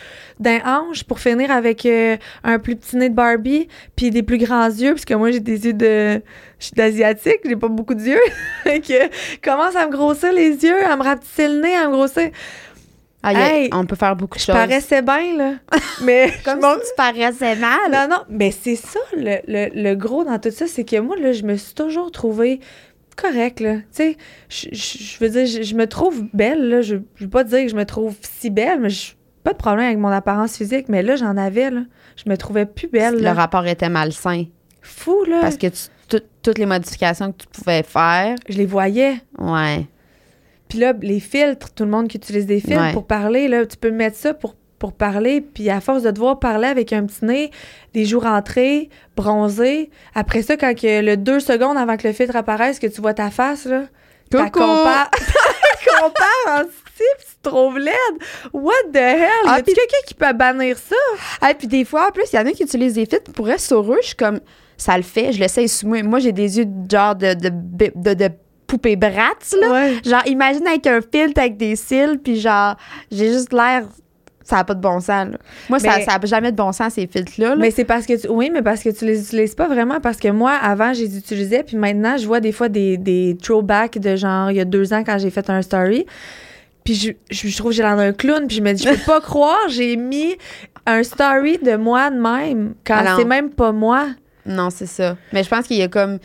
d'un hanche pour finir avec euh, un plus petit nez de Barbie, puis des plus grands yeux, parce que moi, j'ai des yeux de... Je suis d'asiatique, j'ai pas beaucoup d'yeux. Que commence à me grossir les yeux, à me rapetisser le nez, à me grossir. Ah, a- Hey, on peut faire beaucoup de Je choses. paraissais bien, là. Mais Comme je si tu paraissais mal. non, non, mais c'est ça, le, le- le gros dans tout ça, c'est que moi, là, je me suis toujours trouvée correcte, là. Tu sais, je, veux dire, je, me trouve belle, là. Je, veux pas dire que je me trouve si belle, mais je pas de problème avec mon apparence physique, mais là, j'en avais, là. Je me trouvais plus belle, Le rapport était malsain. Fou, là. Parce que tu- toutes les modifications que tu pouvais faire, Je les voyais. ouais. Puis là, les filtres, tout le monde qui utilise des filtres Ouais. pour parler, là, tu peux mettre ça pour, pour parler, puis à force de devoir parler avec un petit nez, les joues rentrées, bronzées, après ça, quand que le deux secondes avant que le filtre apparaisse, que tu vois ta face, là, Coucou! compare, en tu te trouves laide. What the hell? Ah, y puis- quelqu'un qui peut bannir ça? Ah, puis des fois, en plus, il y en a qui utilisent des filtres pour être sur eux. Je suis comme, ça le fait, je l'essaye sous moi. Moi, j'ai des yeux de genre de, de, de, de poupée bratz, là. Ouais. Genre, imagine avec un filtre avec des cils, puis genre, j'ai juste l'air Ça n'a pas de bon sens. là. Moi, ça n'a jamais de bon sens, ces filtres-là. là. Mais c'est parce que tu, oui, mais parce que tu les utilises pas vraiment. Parce que moi, avant, je les utilisais, puis maintenant, je vois des fois des, des throwbacks de genre, il y a deux ans, quand j'ai fait un story. Puis je, je, je trouve que j'ai l'air d'un clown, puis je me dis, je peux pas croire, j'ai mis un story de moi de même, quand Alors- c'est même pas moi. Non, c'est ça. Mais je pense qu'il y a comme.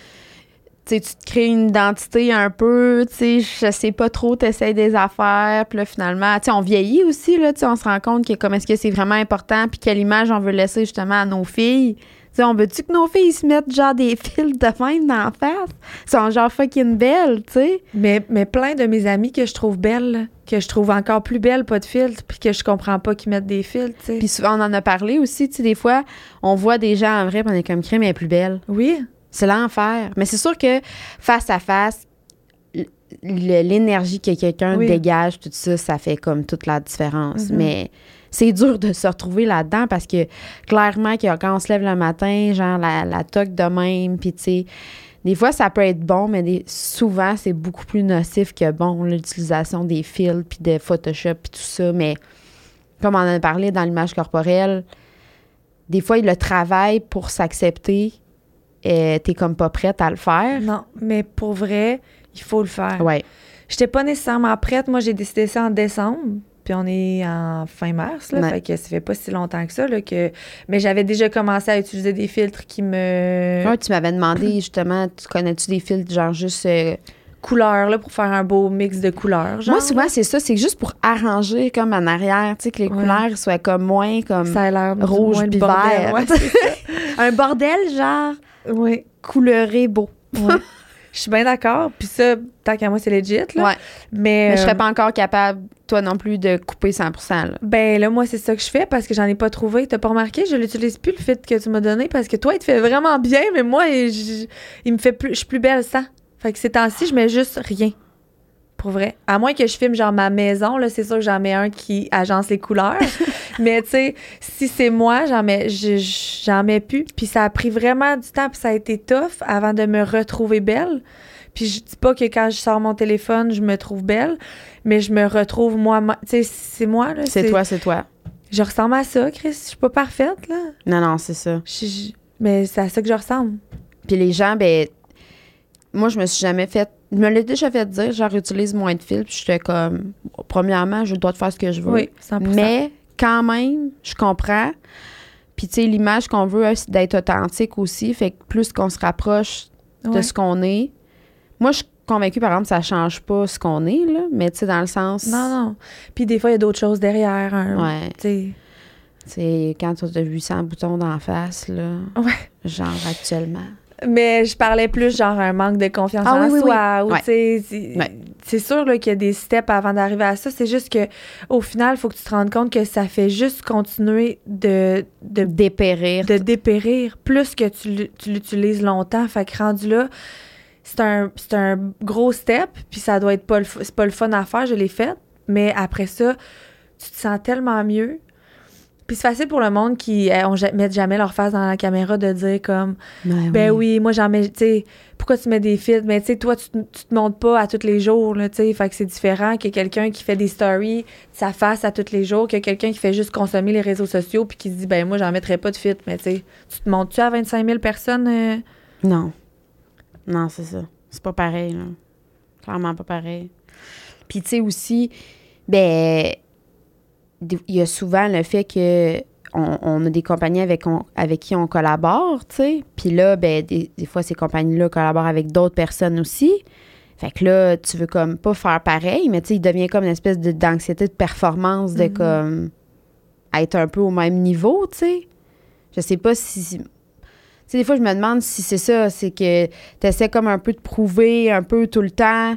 Tu te crées une identité un peu, tu sais, je sais pas trop, t'essayes des affaires, puis là, finalement, tu sais, on vieillit aussi, là, tu sais, on se rend compte que comme est-ce que c'est vraiment important, puis quelle image on veut laisser justement à nos filles. Tu sais, on veut-tu que nos filles se mettent genre des fils de même dans la face? Ils sont genre fucking belles, tu sais. Mais, mais plein de mes amis que je trouve belles, que je trouve encore plus belles, pas de filtre, puis que je comprends pas qu'ils mettent des filtres, tu sais. Puis souvent, on en a parlé aussi, tu sais, des fois, on voit des gens en vrai, puis on est comme crème, elle est plus belle. Oui. C'est l'enfer. Mais c'est sûr que face à face, l'énergie que quelqu'un Oui. dégage, tout ça, ça fait comme toute la différence. Mhm. Mais c'est dur de se retrouver là-dedans parce que clairement, que quand on se lève le matin, genre la, la toque de même, puis tu sais, des fois, ça peut être bon, mais des- souvent, c'est beaucoup plus nocif que bon, l'utilisation des fils, puis de Photoshop, puis tout ça. Mais comme on en a parlé dans l'image corporelle, des fois, le travail pour s'accepter, euh, t'es comme pas prête à le faire. Non, mais pour vrai, il faut le faire. Ouais. J'étais pas nécessairement prête. Moi, j'ai décidé ça en décembre. Puis on est en fin mars, là. Ouais. Fait que ça fait pas si longtemps que ça, là, que... Mais j'avais déjà commencé à utiliser des filtres qui me... Ouais, tu m'avais demandé justement, tu connais-tu des filtres genre juste. euh, Couleurs, là, pour faire un beau mix de couleurs, genre. Moi, souvent, c'est ça, c'est juste pour arranger comme en arrière, tu sais, que les Ouais. couleurs soient comme moins comme Ça a rouge puis vert. ouais, un bordel genre Oui, couleuré beau. ouais. Je suis bien d'accord. Puis ça, tant qu'à moi, c'est legit, là. Ouais. Mais, Mais je euh, serais pas encore capable, toi non plus, de couper 100 là. Ben là, moi, c'est ça que je fais parce que j'en ai pas trouvé. T'as pas remarqué? Je l'utilise plus, le fit que tu m'as donné, parce que toi, il te fait vraiment bien, mais moi, je- il me fait plus. Je suis plus belle sans. Fait que ces temps-ci, je mets juste rien. Pour vrai. À moins que je filme genre ma maison, là, c'est sûr que j'en mets un qui agence les couleurs. mais tu sais, si c'est moi, j'en mets, je- je- j'en mets plus. Puis ça a pris vraiment du temps, puis ça a été tough avant de me retrouver belle. Puis je dis pas que quand je sors mon téléphone, je me trouve belle, mais je me retrouve moi. Tu sais, c'est moi, là. C'est toi, c'est toi. Je ressemble à ça, Chris. Je suis pas parfaite, là. Non, non, c'est ça. Je- je- mais c'est à ça que je ressemble. Puis les gens, ben, moi, je me suis jamais fait. Je me l'ai déjà fait dire, genre, utilise moins de fils. Puis j'étais comme, premièrement, j'ai le droit de faire ce que je veux. Oui, 100 Mais quand même, je comprends. Puis, tu sais, l'image qu'on veut, hein, c'est d'être authentique aussi. Fait que plus qu'on se rapproche de Ouais. ce qu'on est. Moi, je suis convaincue, par exemple, ça change pas ce qu'on est, là. Mais, tu sais, dans le sens. Non, non. Puis des fois, il y a d'autres choses derrière. Ouais. Tu sais. C'est quand tu as 800 boutons d'en face, là. Ouais. Genre, actuellement. Mais je parlais plus genre un manque de confiance Ah en oui, oui, soi. ou Ouais. tu sais, c'est Ouais. c'est sûr qu'il y a des steps avant d'arriver à ça. C'est juste que au final, il faut que tu te rendes compte que ça fait juste continuer de, de, Dépérir. de dépérir plus que tu, tu l'utilises longtemps. Fait que rendu là, c'est un, c'est un gros step, puis ça doit être pas le, pas le fun à faire, je l'ai fait. Mais après ça, tu te sens tellement mieux. Puis c'est facile pour le monde qui eh, on ja- mettent jamais leur face dans la caméra de dire comme ben oui, moi j'en mets, tu sais, pourquoi tu mets des filtres? Mais tu sais, toi, tu, te- tu te montres pas à tous les jours, là, tu sais, fait que c'est différent que quelqu'un qui fait des stories de sa face à tous les jours, que quelqu'un qui fait juste consommer les réseaux sociaux puis qui se dit, ben moi, j'en mettrais pas de filtre, mais tu sais, tu te montres-tu à 25 000 personnes? euh? Non. Non, c'est ça. C'est pas pareil, là. Clairement pas pareil. Puis, tu sais, aussi, ben, il y a souvent le fait que on, on a des compagnies avec, on- avec qui on collabore, tu sais. Puis là, ben, des, des fois, ces compagnies-là collaborent avec d'autres personnes aussi. Fait que là, tu veux comme pas faire pareil, mais tu sais, il devient comme une espèce d'anxiété de performance, de Mhm. comme être un peu au même niveau, tu sais. Je sais pas si. Tu sais, des fois, je me demande si c'est ça, c'est que tu essaies comme un peu de prouver un peu tout le temps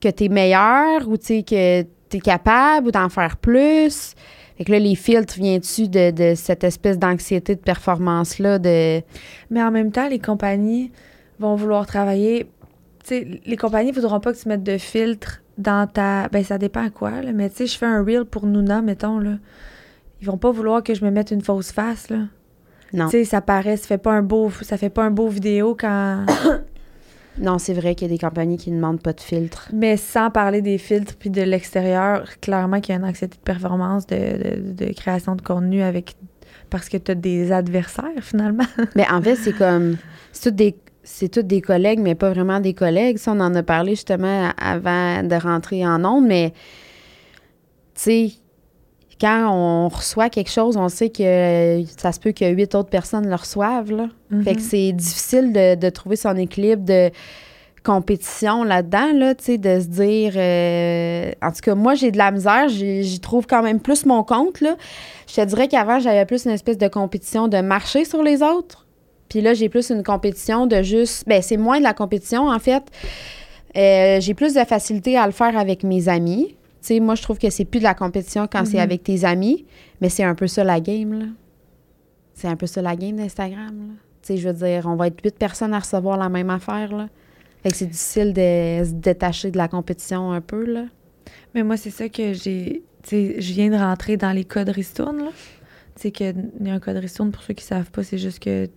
que tu es meilleur ou tu sais, que tu es capable ou d'en faire plus? Fait que là, les filtres, viens-tu de, de cette espèce d'anxiété de performance-là de. Mais en même temps, les compagnies vont vouloir travailler. Tu sais, les compagnies ne voudront pas que tu mettes de filtre dans ta. Ben, ça dépend à quoi, là. Mais tu sais, je fais un reel pour Nuna, mettons, là. Ils vont pas vouloir que je me mette une fausse face, là. Non. Tu sais, ça paraît, ça fait pas un beau, ça fait pas un beau vidéo quand. Non, c'est vrai qu'il y a des compagnies qui ne demandent pas de filtre. Mais sans parler des filtres puis de l'extérieur, clairement qu'il y a une anxiété de performance, de, de- de création de contenu avec parce que tu as des adversaires finalement. Mais en fait, c'est comme. C'est toutes des. C'est toutes des collègues, mais pas vraiment des collègues. Ça, on en a parlé justement avant de rentrer en ondes, mais tu sais, quand on reçoit quelque chose, on sait que ça se peut que huit autres personnes le reçoivent. Là. Fait que c'est difficile de, de trouver son équilibre de compétition là-dedans, là, tu sais, de se dire... euh, en tout cas, moi, j'ai de la misère. J'y j'y trouve quand même plus mon compte, là. Je te dirais qu'avant, j'avais plus une espèce de compétition de marcher sur les autres. Puis là, j'ai plus une compétition de juste... Ben, c'est moins de la compétition, en fait. Euh, j'ai plus de facilité à le faire avec mes amis. Sais, moi, je trouve que c'est plus de la compétition quand c'est Mhm. avec tes amis, mais c'est un peu ça la game, là. C'est un peu ça la game d'Instagram, là. Tu sais, je veux dire, on va être huit personnes à recevoir la même affaire, là. Fait que c'est difficile de se détacher de la compétition un peu, là. Mais moi, c'est ça que j'ai. Tu sais, je viens de rentrer dans les codes ristournes, là. Tu sais, qu'il y a un code ristourne, pour ceux qui savent pas, c'est juste que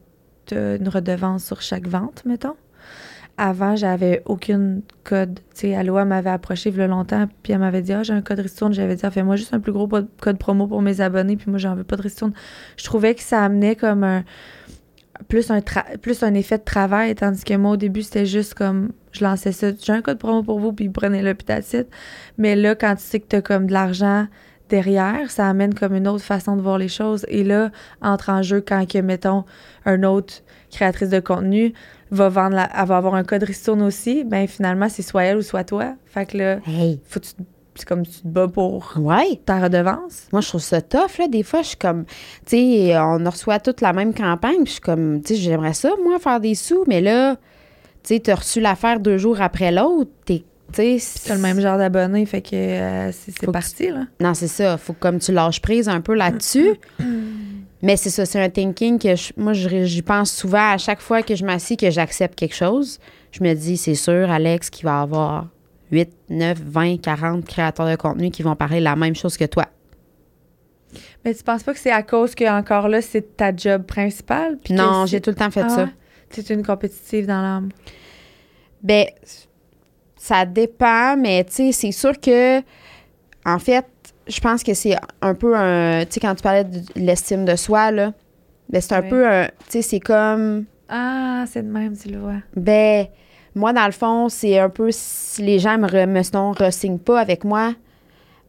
tu as une redevance sur chaque vente, mettons. Avant, j'avais aucune code. Tu sais, Aloha m'avait approché il y a longtemps, puis elle m'avait dit Ah, j'ai un code ristourne. J'avais dit Ah, fais-moi juste un plus gros code promo pour mes abonnés, puis moi, j'en veux pas de ristourne. Je trouvais que ça amenait comme un. Plus un, plus un effet de travail, tandis que moi, au début, c'était juste comme. Je lançais ça. J'ai un code promo pour vous, puis prenez-le, puis. Mais là, quand tu sais que tu as comme de l'argent derrière, ça amène comme une autre façon de voir les choses. Et là, entre en jeu quand, que, mettons, un autre créatrice de contenu va vendre, la- elle va avoir un code ristourne aussi, ben finalement, c'est soit elle ou soit toi. Fait que là, Hey! faut que tu, c'est comme tu te bats pour Ouais! ta redevance. Moi, je trouve ça tough, là. Des fois, je suis comme, tu sais, on reçoit toute la même campagne, puis je suis comme, tu sais, j'aimerais ça, moi, faire des sous, mais là, tu sais, t'as reçu l'affaire deux jours après l'autre, t'es, tu. C'est le même genre d'abonné, fait que euh, c'est parti, là. Non, c'est ça. Faut que comme tu lâches prise un peu là-dessus. Mais c'est ça, c'est un thinking que je- moi, je- j'y pense souvent à chaque fois que je m'assis, que j'accepte quelque chose. Je me dis, c'est sûr, Alex, qu'il va y avoir 8, 9, 20, 40 créateurs de contenu qui vont parler la même chose que toi. Mais tu penses pas que c'est à cause que, encore là, c'est ta job principale? puis Non, c'est- j'ai tout le temps fait Ah ça. es une compétitive dans l'âme. Ben, ça dépend, mais tu sais, c'est sûr que, en fait, je pense que c'est un peu un. Tu sais, quand tu parlais de l'estime de soi, là, ben, c'est un Oui. peu un. Tu sais, c'est comme. Ah, c'est de même, tu le vois. Ben, moi, dans le fond, c'est un peu si les gens me, re, me sinon, re-signent pas avec moi,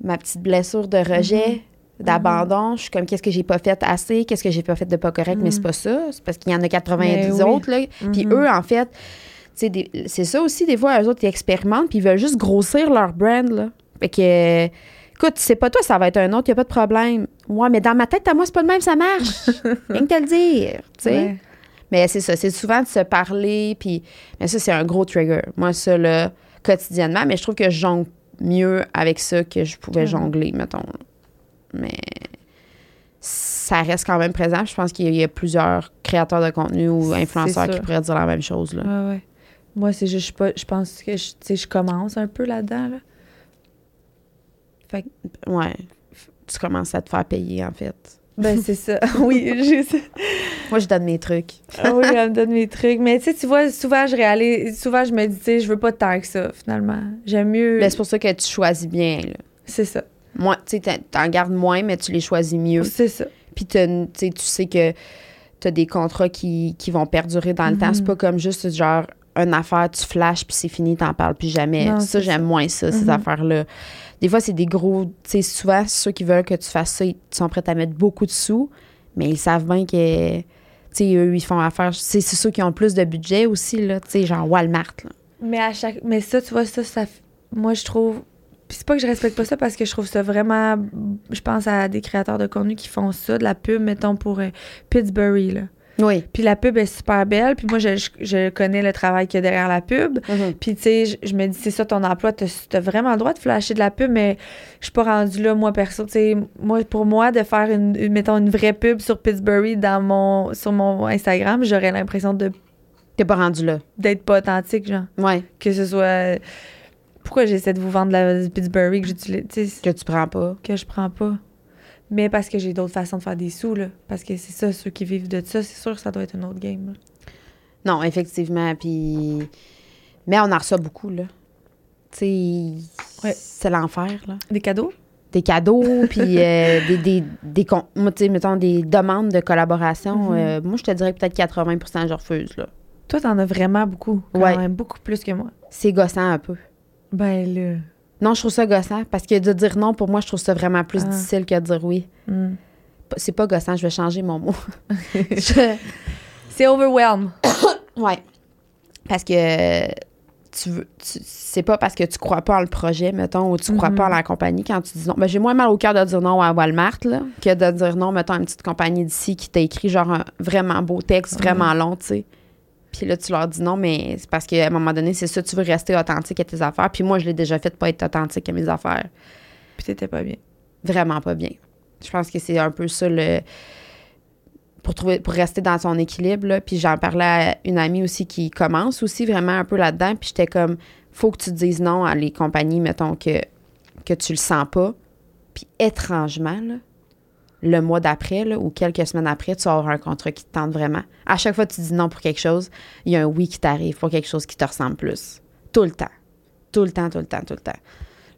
ma petite blessure de rejet, d'abandon, je suis comme, qu'est-ce que j'ai pas fait assez, qu'est-ce que j'ai pas fait de pas correct, mais c'est pas ça. C'est parce qu'il y en a 90 Mais oui. autres, là. Puis Mhm. eux, en fait, c'est ça aussi, des fois, eux autres, ils expérimentent, puis ils veulent juste grossir leur brand, là. Fait que, écoute, c'est pas toi, ça va être un autre, y a pas de problème. Ouais, mais dans ma tête, à moi, c'est pas le même, ça marche. Rien que te le dire, tu sais. Ouais. Mais c'est ça, c'est souvent de se parler, puis mais ça, c'est un gros trigger. Moi, ça, là, quotidiennement, mais je trouve que je jongle mieux avec ça que je pouvais jongler, mettons. Mais ça reste quand même présent. Je pense qu'il y a plusieurs créateurs de contenu ou influenceurs qui pourraient dire la même chose, là. Ouais, ouais. Moi, c'est juste, je, suis pas- je pense que je, je commence un peu là-dedans. Là. Fait que, Ouais. Tu commences à te faire payer, en fait. ben, c'est ça. oui, j'ai ça. Moi, je donne mes trucs. Ah oui, elle me donne mes trucs. Mais tu sais, tu vois, souvent, je réalise, souvent, je me dis, tu sais, je veux pas tant que ça, finalement. J'aime mieux. Mais c'est pour ça que tu choisis bien, là. C'est ça. Moi, tu sais, t'en- gardes moins, mais tu les choisis mieux. C'est ça. Puis t'as tu sais, tu sais que tu as des contrats qui, qui vont perdurer dans le temps. C'est Mhm. pas comme juste genre une affaire, tu flashes, puis c'est fini, t'en parles plus jamais. Non, ça, j'aime ça. moins ça, ces Mhm. affaires-là. Des fois, c'est des gros. Tu sais, souvent, ceux qui veulent que tu fasses ça, ils sont prêts à mettre beaucoup de sous, mais ils savent bien que. Tu sais, eux, ils font affaire. C'est ceux qui ont plus de budget aussi, là. Tu sais, genre Walmart, là. Mais à chaque. Mais ça, tu vois, ça, ça. Moi, je trouve. Puis c'est pas que je respecte pas ça parce que je trouve ça vraiment. Je pense à des créateurs de contenu qui font ça, de la pub, mettons, pour euh, Pittsburgh, là. Oui. Puis la pub est super belle. Puis moi, je, je, connais le travail qu'il y a derrière la pub. Puis, tu sais, je, je me dis, c'est ça ton emploi, t'as as vraiment le droit de flasher de la pub, mais je suis pas rendue là, moi, perso. Tu sais, moi, pour moi, de faire une, une- mettons, une vraie pub sur Pittsburgh dans mon, sur mon Instagram, j'aurais l'impression de T'es pas rendu là. d'être pas authentique, genre. Ouais. Que ce soit. Pourquoi j'essaie de vous vendre la Pittsburgh que j'utilise, tu Que tu prends pas. que je prends pas? Mais parce que j'ai d'autres façons de faire des sous, là. Parce que c'est ça, ceux qui vivent de ça, c'est sûr que ça doit être une autre game, là. Non, effectivement. Puis, Mais on en reçoit beaucoup, là. Tu sais, Ouais. c'est l'enfer, là. Des cadeaux? Des cadeaux, puis euh, des, des, des, mettons, des demandes de collaboration. Mhm. euh, moi, je te dirais peut-être 80 je refuse, là. Toi, t'en as vraiment beaucoup. Quand Ouais. même, beaucoup plus que moi. C'est gossant un peu. Ben là. Non, je trouve ça gossant parce que de dire non, pour moi, je trouve ça vraiment plus Ah. difficile que de dire oui. hmm. C'est pas gossant, je vais changer mon mot. Je- C'est overwhelm. Ouais. Parce que tu veux. tu- c'est pas parce que tu crois pas en le projet, mettons, ou tu crois Mhm. pas en la compagnie quand tu dis non. Ben, j'ai moins mal au cœur de dire non à Walmart, là, que de dire non, mettons, à une petite compagnie d'ici qui t'a écrit genre un vraiment beau texte, vraiment long, tu sais. Puis là, tu leur dis non, mais c'est parce qu'à un moment donné, c'est ça, tu veux rester authentique à tes affaires. Puis moi, je l'ai déjà fait de pas être authentique à mes affaires. Puis t'étais pas bien. Vraiment pas bien. Je pense que c'est un peu ça le. Pour, trouver, pour rester dans son équilibre. Là. Puis j'en parlais à une amie aussi qui commence aussi vraiment un peu là-dedans. Puis j'étais comme, faut que tu dises non à les compagnies, mettons, que, que tu le sens pas. Puis étrangement, là, le mois d'après ou quelques semaines après, tu vas avoir un contrat qui te tente vraiment. À chaque fois que tu dis non pour quelque chose, il y a un oui qui t'arrive pour quelque chose qui te ressemble plus. Tout le temps. Tout le temps, tout le temps, tout le temps.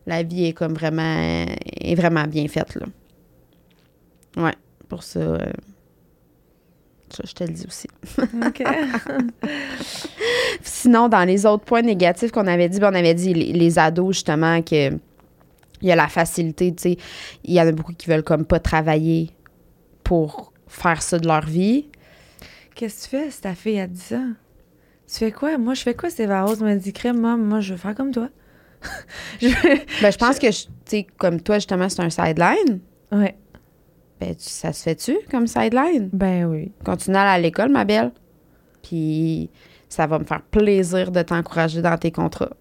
La vie est comme vraiment, est vraiment bien faite, là. Ouais, pour ça, euh, ça, je te le dis aussi. OK. Sinon, dans les autres points négatifs qu'on avait dit, ben, on avait dit les, les ados, justement, que il y a la facilité, tu sais. Il y en a beaucoup qui veulent comme pas travailler pour faire ça de leur vie. Qu'est-ce que tu fais si ta fille a 10 ans? Tu fais quoi? Moi, je fais quoi? C'est Rose me dit, crème, moi, moi, je veux faire comme toi? je... Ben, je pense que, tu sais, comme toi, justement, c'est un sideline. Ouais. Ben, tu- ça se fait-tu comme sideline? Ben oui. Continue à aller à l'école, ma belle. Puis ça va me faire plaisir de t'encourager dans tes contrats.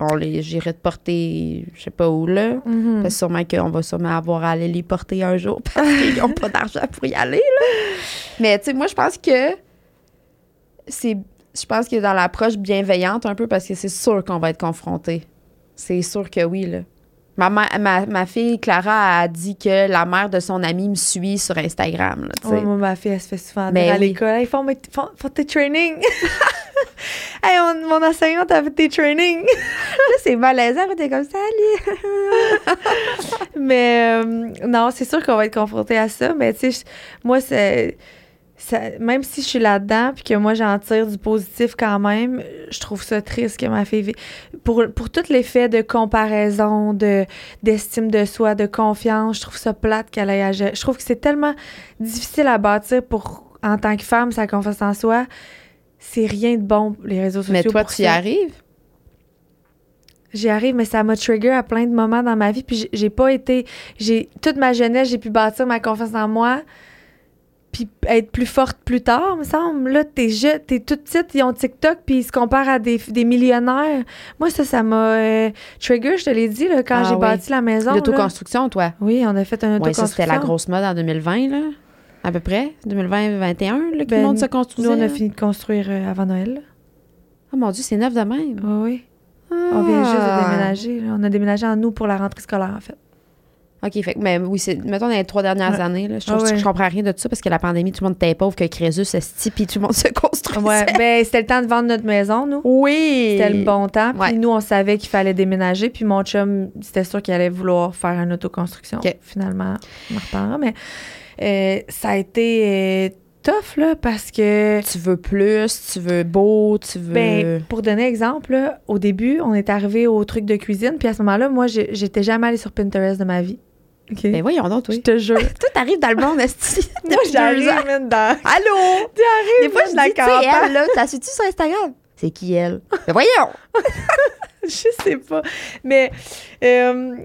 On les, j'irai te porter, je sais pas où là. Mhm. Parce que sûrement qu'on va sûrement avoir à aller les porter un jour parce qu'ils n'ont pas d'argent pour y aller, là. Mais, tu sais, moi, je pense que c'est. Je pense que dans l'approche bienveillante, un peu, parce que c'est sûr qu'on va être confronté. C'est sûr que oui, là. Ma, ma, ma, fille, Clara, a dit que la mère de son amie me suit sur Instagram, là. Ouais, moi, ma fille, elle se fait souvent dire à l'école. Hey, font, font, font tes trainings. hey, mon, mon enseignante a fait tes trainings. Là, c'est malaisant, t'es comme ça, mais euh, non, c'est sûr qu'on va être confronté à ça. Mais tu sais, moi, c'est. ça- même si je suis là-dedans puis que moi j'en tire du positif quand même, je trouve ça triste que ma fille pour pour tout l'effet de comparaison, de d'estime de soi, de confiance, je trouve ça plate qu'elle ait à gérer. Je trouve que c'est tellement difficile à bâtir pour en tant que femme sa confiance en soi. C'est rien de bon les réseaux sociaux. Mais toi, pour tu y ça. arrives? J'y arrive, mais ça m'a trigger à plein de moments dans ma vie. Puis j'ai- pas été. J'ai toute ma jeunesse, j'ai pu bâtir ma confiance en moi. Puis être plus forte plus tard, me semble. Là, t'es je- t'es toute petite, ils ont TikTok, puis ils se comparent à des, des millionnaires. Moi, ça, ça m'a euh, trigger, je te l'ai dit, là, quand Ah j'ai oui. bâti la maison. là. L'autoconstruction, toi? Oui, on a fait un Oui, autoconstruction. ça, c'était la grosse mode en 2020, là. À peu près. 2020-2021, là, que Ben, le monde se Nous, construisait. on a fini de construire euh, avant Noël. Oh mon Dieu, c'est neuf de même. Oui, oui. On vient juste de Ah. déménager. là. On a déménagé en nous pour la rentrée scolaire, en fait. OK, fait que, mais oui, c'est, mettons, dans les trois dernières Ouais. années, là, je, trouve, Ah ouais. je comprends rien de tout ça parce que la pandémie, tout le monde était pauvre, que Crésus, esti, puis tout le monde se construisait. Ouais, ben, c'était le temps de vendre notre maison, nous. Oui! C'était le bon temps. Puis nous, on savait qu'il fallait déménager. Puis mon chum, c'était sûr qu'il allait vouloir faire une autoconstruction. OK. Finalement, on en reparlera. Mais euh, ça a été euh, tough, là, parce que... Tu veux plus, tu veux beau, tu veux... Ben, pour donner exemple, là, au début, on est arrivé au truc de cuisine. Puis à ce moment-là, moi, j'étais jamais allée sur Pinterest de ma vie. OK? Ben voyons donc, Je oui. te jure. Toi, t'arrives dans le monde, esti. moi, j'arrive même dans... Allô? J'arrive Des fois, je la campagne. elle, là, t'as su-tu sur Instagram? C'est qui, elle? Ben voyons! je sais pas. Mais, euh,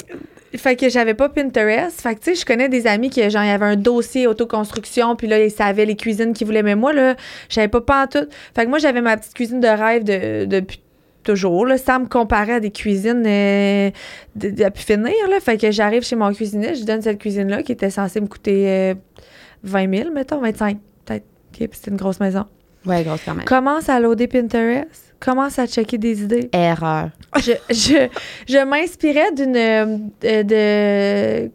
fait que j'avais pas Pinterest. Fait que, tu sais, je connais des amis qui, genre, il y avait un dossier autoconstruction, puis là, ils savaient les cuisines qu'ils voulaient. Mais moi, là, je savais pas pas en tout. Fait que moi, j'avais ma petite cuisine de rêve de, depuis toujours, là, sans me comparer à des cuisines euh, de, de, à pu finir, là. Fait que j'arrive chez mon cuisinier, je lui donne cette cuisine-là qui était censée me coûter euh, 20 000, mettons, 25 peut-être. OK, puis c'était une grosse maison. Ouais, grosse quand même. Commence à loader Pinterest. Commence à checker des idées Erreur. je, je, je m'inspirais d'une euh, de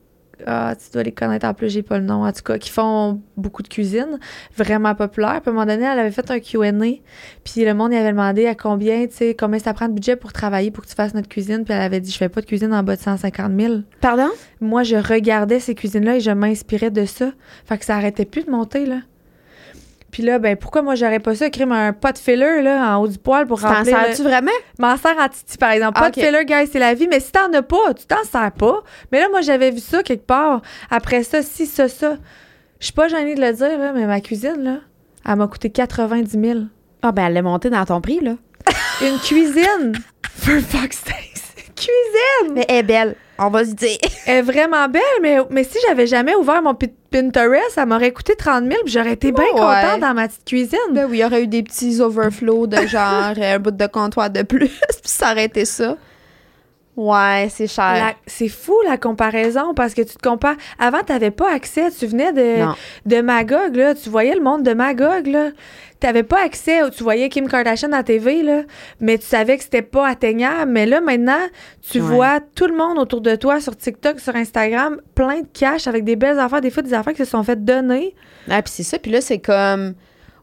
ah, tu dois les connaître en plus, j'ai pas le nom, en tout cas, qui font beaucoup de cuisine, vraiment populaire. Puis à un moment donné, elle avait fait un QA, puis le monde y avait demandé à combien, tu sais, combien ça prend de budget pour travailler, pour que tu fasses notre cuisine. Puis elle avait dit, je fais pas de cuisine en bas de 150 000. Pardon? Moi, je regardais ces cuisines-là et je m'inspirais de ça. Fait que ça arrêtait plus de monter, là. Puis là, ben pourquoi moi j'aurais pas ça, écrire un pot de filler là, en haut du poil pour T'en remplir. le- sers-tu vraiment? M'en sers en titi, par exemple. Ah, ok. de filler, guys, c'est la vie. Mais si t'en as pas, tu t'en sers pas. Mais là, moi, j'avais vu ça quelque part. Après ça, si, ça, ça. Je suis pas gênée de le dire, là, mais ma cuisine, là, elle m'a coûté 90 000. Ah, ben, elle l'a monté dans ton prix, là. Une cuisine! For fuck's sakes! Cuisine! Mais elle est belle. On va se dire. Elle est vraiment belle, mais, mais si j'avais jamais ouvert mon pi- Pinterest, ça m'aurait coûté 30 000 puis j'aurais été bien Ouais. contente dans ma petite cuisine. Ben oui, il y aurait eu des petits overflows de genre euh, un bout de comptoir de plus, puis ça aurait été ça. Ouais, c'est cher. C'est fou la comparaison parce que tu te compares. Avant, tu n'avais pas accès. Tu venais de, Non. de Magog, là. Tu voyais le monde de Magog, là. Tu n'avais pas accès. Tu voyais Kim Kardashian à TV, là. Mais tu savais que c'était pas atteignable. Mais là, maintenant, tu Ouais. vois tout le monde autour de toi sur TikTok, sur Instagram, plein de cash avec des belles affaires. Des fois, des affaires qui se sont fait donner. Ah, puis c'est ça. Puis là, c'est comme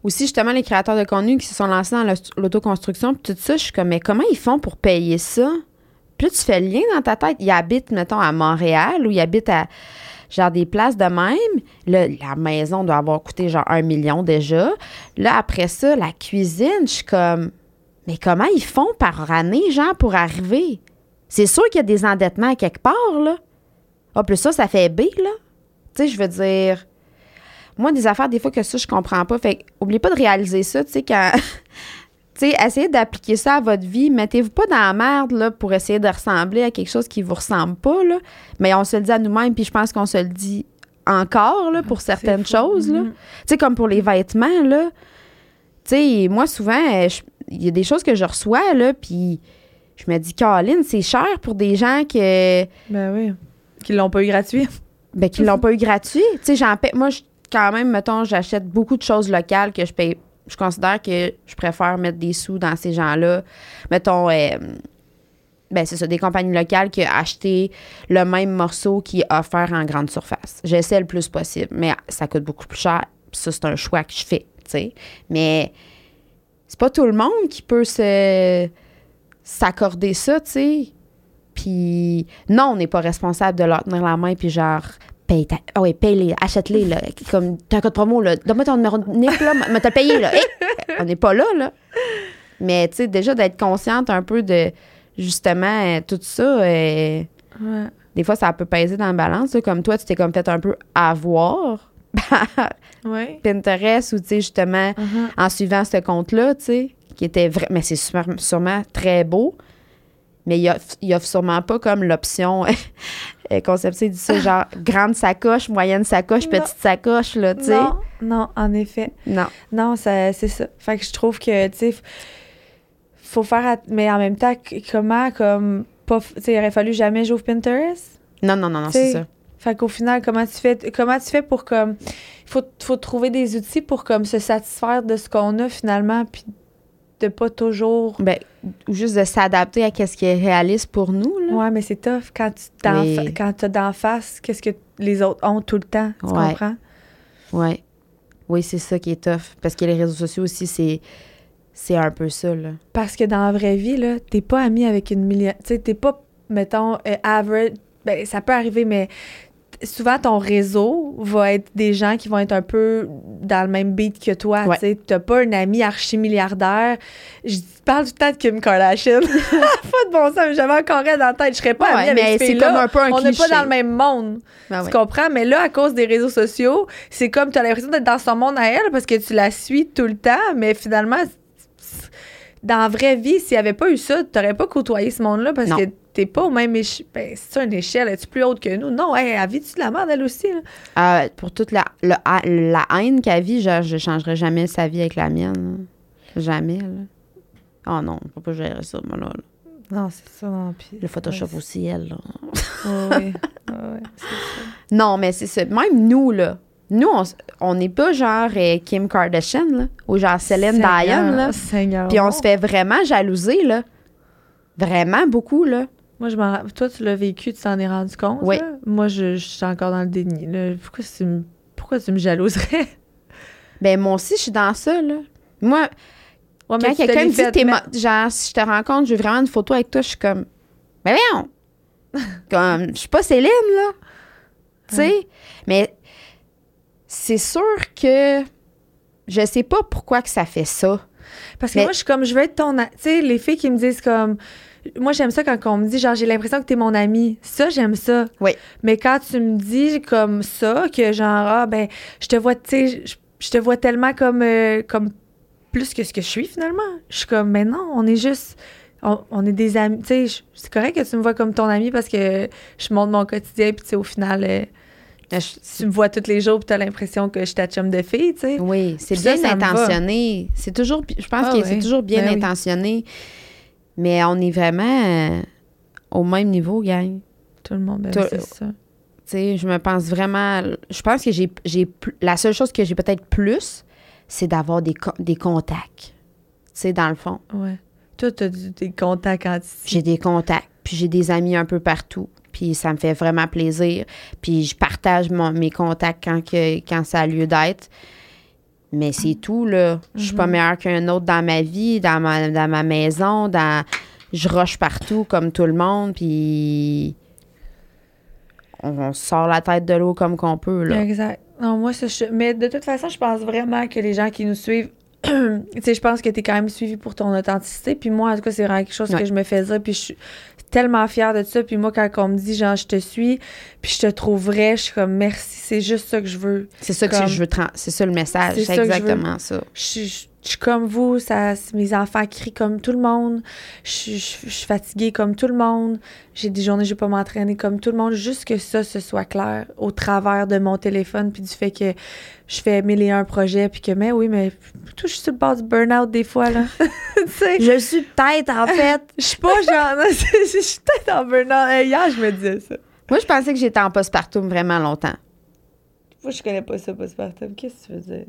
aussi justement les créateurs de contenu qui se sont lancés dans l'aut- l'autoconstruction, puis tout ça. Je suis comme, mais comment ils font pour payer ça? Là, tu fais le lien dans ta tête. Ils habitent, mettons, à Montréal ou ils habitent à genre des places de même. Là, la maison doit avoir coûté genre un million déjà. Là, après ça, la cuisine, je suis comme, mais comment ils font par année, genre, pour arriver? C'est sûr qu'il y a des endettements à quelque part, là. Ah, plus ça, ça fait B, là. Tu sais, je veux dire, moi, des affaires, des fois, que ça, je comprends pas. Fait que, oubliez pas de réaliser ça, tu sais, quand. sais, essayez d'appliquer ça à votre vie. Mettez-vous pas dans la merde, là, pour essayer de ressembler à quelque chose qui vous ressemble pas, là. Mais on se le dit à nous-mêmes, puis je pense qu'on se le dit encore, là, pour certaines C'est fou. choses, là. Mhm. Tu sais, comme pour les vêtements, là. Tu sais, moi, souvent, euh, il y a des choses que je reçois, là, puis je me dis, Caroline, c'est cher pour des gens que Ben oui. Qui l'ont pas eu gratuit. ben, qui l'ont pas eu gratuit. Tu sais, j'en paie. Moi, je- quand même, mettons, j'achète beaucoup de choses locales que je paye. Je considère que je préfère mettre des sous dans ces gens-là. Mettons, euh, ben, c'est ça, des compagnies locales qui ont acheté le même morceau qui est offert en grande surface. J'essaie le plus possible, mais ça coûte beaucoup plus cher. Ça, c'est un choix que je fais, tu sais. Mais c'est pas tout le monde qui peut se s'accorder ça, tu sais. Puis non, on n'est pas responsable de leur tenir la main puis genre paye ta ah ouais, paye-les, achète-les là, comme t'as un code promo là, donne-moi ton numéro de NIP là, mais t'as payé là. Eh, on n'est pas là là. Mais tu sais déjà d'être consciente un peu de justement euh, tout ça euh, Ouais. des fois ça peut peser dans la balance là, comme toi tu t'es comme fait un peu avoir par Ouais. Pinterest ou tu sais justement Mhm. en suivant ce compte-là, tu sais, qui était vrai, mais c'est sûrement très beau, mais il offre, il offre sûrement pas comme l'option euh, conception, dit ça, genre grande sacoche, moyenne sacoche, Non. petite sacoche, là, tu sais. Non, non, en effet. Non. Non, c'est ça. Fait que je trouve que, tu sais, faut faire. Mais en même temps, comment, comme. Tu sais, il aurait fallu jamais j'ouvre Pinterest? Non, non, non, non, c'est ça. Fait qu'au final, comment tu fais, comment tu fais pour comme. Il faut, faut trouver des outils pour comme se satisfaire de ce qu'on a finalement, puis de pas toujours. Ben, ou juste de s'adapter à ce qui est réaliste pour nous, là. Ouais, mais c'est tough quand tu Oui. quand t'as d'en face, qu'est-ce que les autres ont tout le temps. Tu Ouais. comprends? Ouais. Oui, c'est ça qui est tough. Parce que les réseaux sociaux aussi, c'est, c'est un peu ça, là. Parce que dans la vraie vie, là, t'es pas ami avec une million. Tu sais, t'es pas, mettons, euh, average. Ben, ça peut arriver, mais souvent ton réseau va être des gens qui vont être un peu dans le même beat que toi. Ouais. Tu t'as pas un ami archi-milliardaire. Je parle tout le temps de Kim Kardashian. pas de bon sens, mais j'avais encore elle dans la tête. Je serais pas Ouais, amie mais avec ces c'est comme un peu un On n'est pas dans le même monde. Ben Tu ouais. comprends? Mais là, à cause des réseaux sociaux, c'est comme tu as l'impression d'être dans son monde à elle parce que tu la suis tout le temps, mais finalement, dans la vraie vie, s'il n'y avait pas eu ça, tu n'aurais pas côtoyé ce monde-là parce Non. que t'es pas au même échelle. Ben, c'est une échelle, es-tu plus haute que nous? Non, hey, elle vit-tu de la merde, elle aussi? là? Euh, pour toute la, le- la haine qu'elle vit, genre, je changerais jamais sa vie avec la mienne. là. Jamais, là. Oh non, on peut pas gérer ça, moi, là. là. Non, c'est ça. Non, puis- Le Photoshop Ouais, aussi, elle, là. c'est ça. Non, mais c'est ça. Même nous, là. Nous, on n'est pas genre euh, Kim Kardashian, là. Ou genre Céline Seigneur, Dion, là. Seigneur. Puis on se fait vraiment jalouser, là. Vraiment beaucoup, là. Moi, je m'en Toi, tu l'as vécu, tu t'en es rendu compte. Oui. là? Moi, je, je suis encore dans le déni. là. Pourquoi, tu me... Pourquoi tu me jalouserais? Ben, moi aussi, je suis dans ça, là. Moi, Ouais, mais quand quelqu'un me dit, t'es genre, si je te rencontre, je veux vraiment une photo avec toi, je suis comme, ben voyons! comme, je suis pas Céline, là. Tu sais? Mais c'est sûr que je sais pas pourquoi que ça fait ça. Parce que Mais- moi, je suis comme, je veux être ton. Tu sais, les filles qui me disent comme. Moi, j'aime ça quand on me dit, genre, j'ai l'impression que t'es mon ami. Ça, j'aime ça. Oui. Mais quand tu me dis comme ça, que genre, ah, ben, je te vois, tu sais, je, je te vois tellement comme, euh, comme plus que ce que je suis finalement. Je suis comme, mais non, on est juste. On, on est des amis. Tu sais, c'est correct que tu me vois comme ton ami parce que je montre mon quotidien, puis tu sais, au final, euh, Je- tu me vois tous les jours, puis t'as l'impression que je suis ta chum de fille, tu sais. Oui, c'est ça, bien ça intentionné. C'est toujours, je pense Ah que oui. c'est toujours bien Ben oui. Mais on est vraiment euh, au même niveau, gang. Tout le monde, ben, c'est ça. Tu sais, je me pense vraiment. Je pense que j'ai. La seule chose que j'ai peut-être plus, c'est d'avoir des, co- des contacts. Tu sais, dans le fond. Ouais. Toi, t'as du- des contacts anti. J'ai des contacts, puis j'ai des amis un peu partout. Puis ça me fait vraiment plaisir. Puis je partage mon- mes contacts quand, que, quand ça a lieu d'être. Mais c'est tout, là. Je suis pas Mhm. meilleure qu'un autre dans ma vie, dans ma, dans ma maison, dans... Je rush partout comme tout le monde, puis... On, on sort la tête de l'eau comme qu'on peut, là. Exact. Non, moi, ça, je- mais de toute façon, je pense vraiment que les gens qui nous suivent, tu sais, je pense que tu es quand même suivi pour ton authenticité. Puis moi, en tout cas, c'est vraiment quelque chose Ouais. que je me fais dire. Puis je suis tellement fière de ça. Puis moi, quand on me dit, genre, je te suis, puis je te trouve vrai, je suis comme, merci, c'est juste ça que je veux. C'est ça que je veux... C'est ça le message, C'est exactement ça. Je suis- je- je suis comme vous, ça, mes enfants crient comme tout le monde. Je, suis- je, je suis fatiguée comme tout le monde. J'ai des journées, je vais pas m'entraîner comme tout le monde. Juste que ça, ce soit clair au travers de mon téléphone, puis du fait que je fais mille et un projets, puis que, mais oui, mais tout, je suis sur le bord du burn-out des fois, là. tu sais, Je suis peut-être, en fait. je suis pas genre, je suis peut-être en burn-out. Hier, je me disais ça. Moi, je pensais que j'étais en postpartum vraiment longtemps. Moi, je connais pas ça, postpartum. Qu'est-ce que tu veux dire?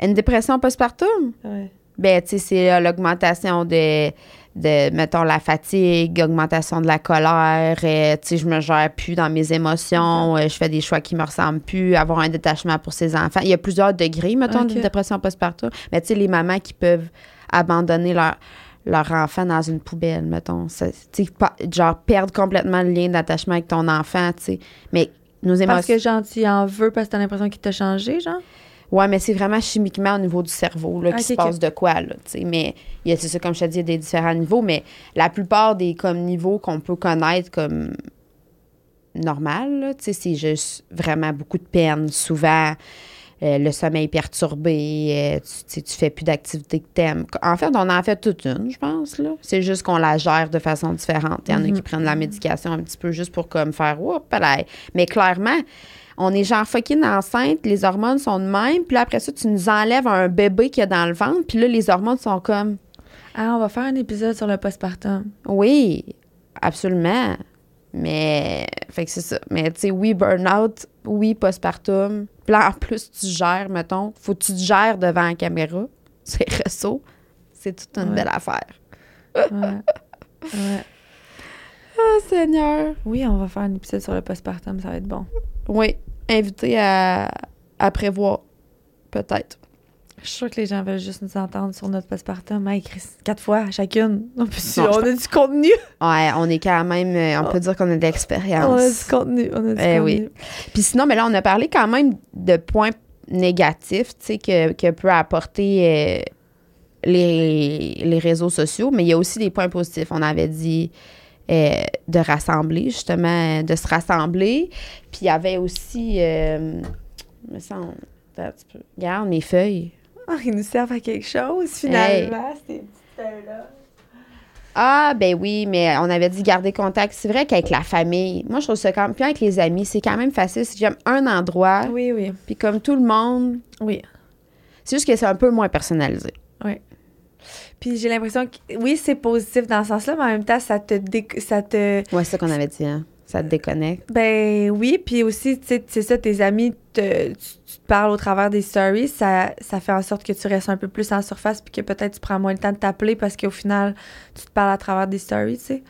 Une dépression postpartum? Ouais. Ben, tu sais, c'est l'augmentation de, de, mettons, la fatigue, augmentation de la colère, euh, tu sais, je me gère plus dans mes émotions, euh, je fais des choix qui me ressemblent plus, avoir un détachement pour ses enfants. Il y a plusieurs degrés, mettons, Ok. de dépression postpartum. Mais tu sais, les mamans qui peuvent abandonner leur leur enfant dans une poubelle, mettons. Ça, Tu sais, pas- genre, perdre complètement le lien d'attachement avec ton enfant, tu sais. Mais nos émotions... Parce que, genre, tu en veux parce que t'as l'impression qu'il t'a changé, genre? Ouais, mais c'est vraiment chimiquement au niveau du cerveau là, qu'il Ok, se passe de quoi. Là, tu sais. mais il y a, c'est ça, comme je te dis, il y a des différents niveaux, mais la plupart des comme, niveaux qu'on peut connaître comme normal, là, tu sais, c'est juste vraiment beaucoup de peine, souvent. euh, le sommeil perturbé, euh, tu, tu fais plus d'activité que t'aimes. En fait, on en fait toute une, je pense. là. C'est juste qu'on la gère de façon différente. Il y en a Mhm. qui prennent la médication un petit peu juste pour comme faire Oups, là. Mais clairement, on est genre fucking enceinte, les hormones sont de même, puis là, après ça, tu nous enlèves un bébé qu'il y a dans le ventre, puis là, les hormones sont comme Ah, on va faire un épisode sur le postpartum. oui, absolument. Mais, fait que c'est ça. Mais, tu sais, oui, burn-out, oui, postpartum. Puis là, en plus, tu gères, mettons. Faut que tu te gères devant la caméra. C'est réseau. C'est toute une Ouais. belle affaire. Ouais. ouais. Oh, Seigneur. Oui, on va faire un épisode sur le postpartum, ça va être bon. Oui, invité à, à prévoir, peut-être. Je suis sûre que les gens veulent juste nous entendre sur notre postpartum. Hey, Chris, quatre fois chacune. On, peut- Non, on je a du contenu. Ouais, on est quand même, euh, on Oh. peut dire qu'on a de On a du l'expérience. contenu. On a du Eh contenu. oui. Puis sinon, mais là, on a parlé quand même de points négatifs, tu sais, que, que peut apporter euh, les, les réseaux sociaux, mais il y a aussi des points positifs. On avait dit euh, de rassembler, justement, de se rassembler. Puis il y avait aussi, euh, me semble, regarde mes feuilles. Ah, ils nous servent à quelque chose, finalement, ces petites feuilles-là. Ah, ben oui, mais on avait dit garder contact. C'est vrai qu'avec la famille, moi, je trouve ça quand même, puis avec les amis, c'est quand même facile. Si j'aime un endroit, Oui, oui. puis comme tout le monde, Oui. c'est juste que c'est un peu moins personnalisé. Puis j'ai l'impression que, oui, c'est positif dans ce sens-là, mais en même temps, ça te. dé- ça te Ouais, c'est ça qu'on avait dit, hein. Ça te déconnecte. Ben oui, puis aussi, tu sais, c'est ça, tes amis, te, tu, tu te parles au travers des stories, ça, ça fait en sorte que tu restes un peu plus en surface, puis que peut-être tu prends moins le temps de t'appeler parce qu'au final, tu te parles à travers des stories, tu sais.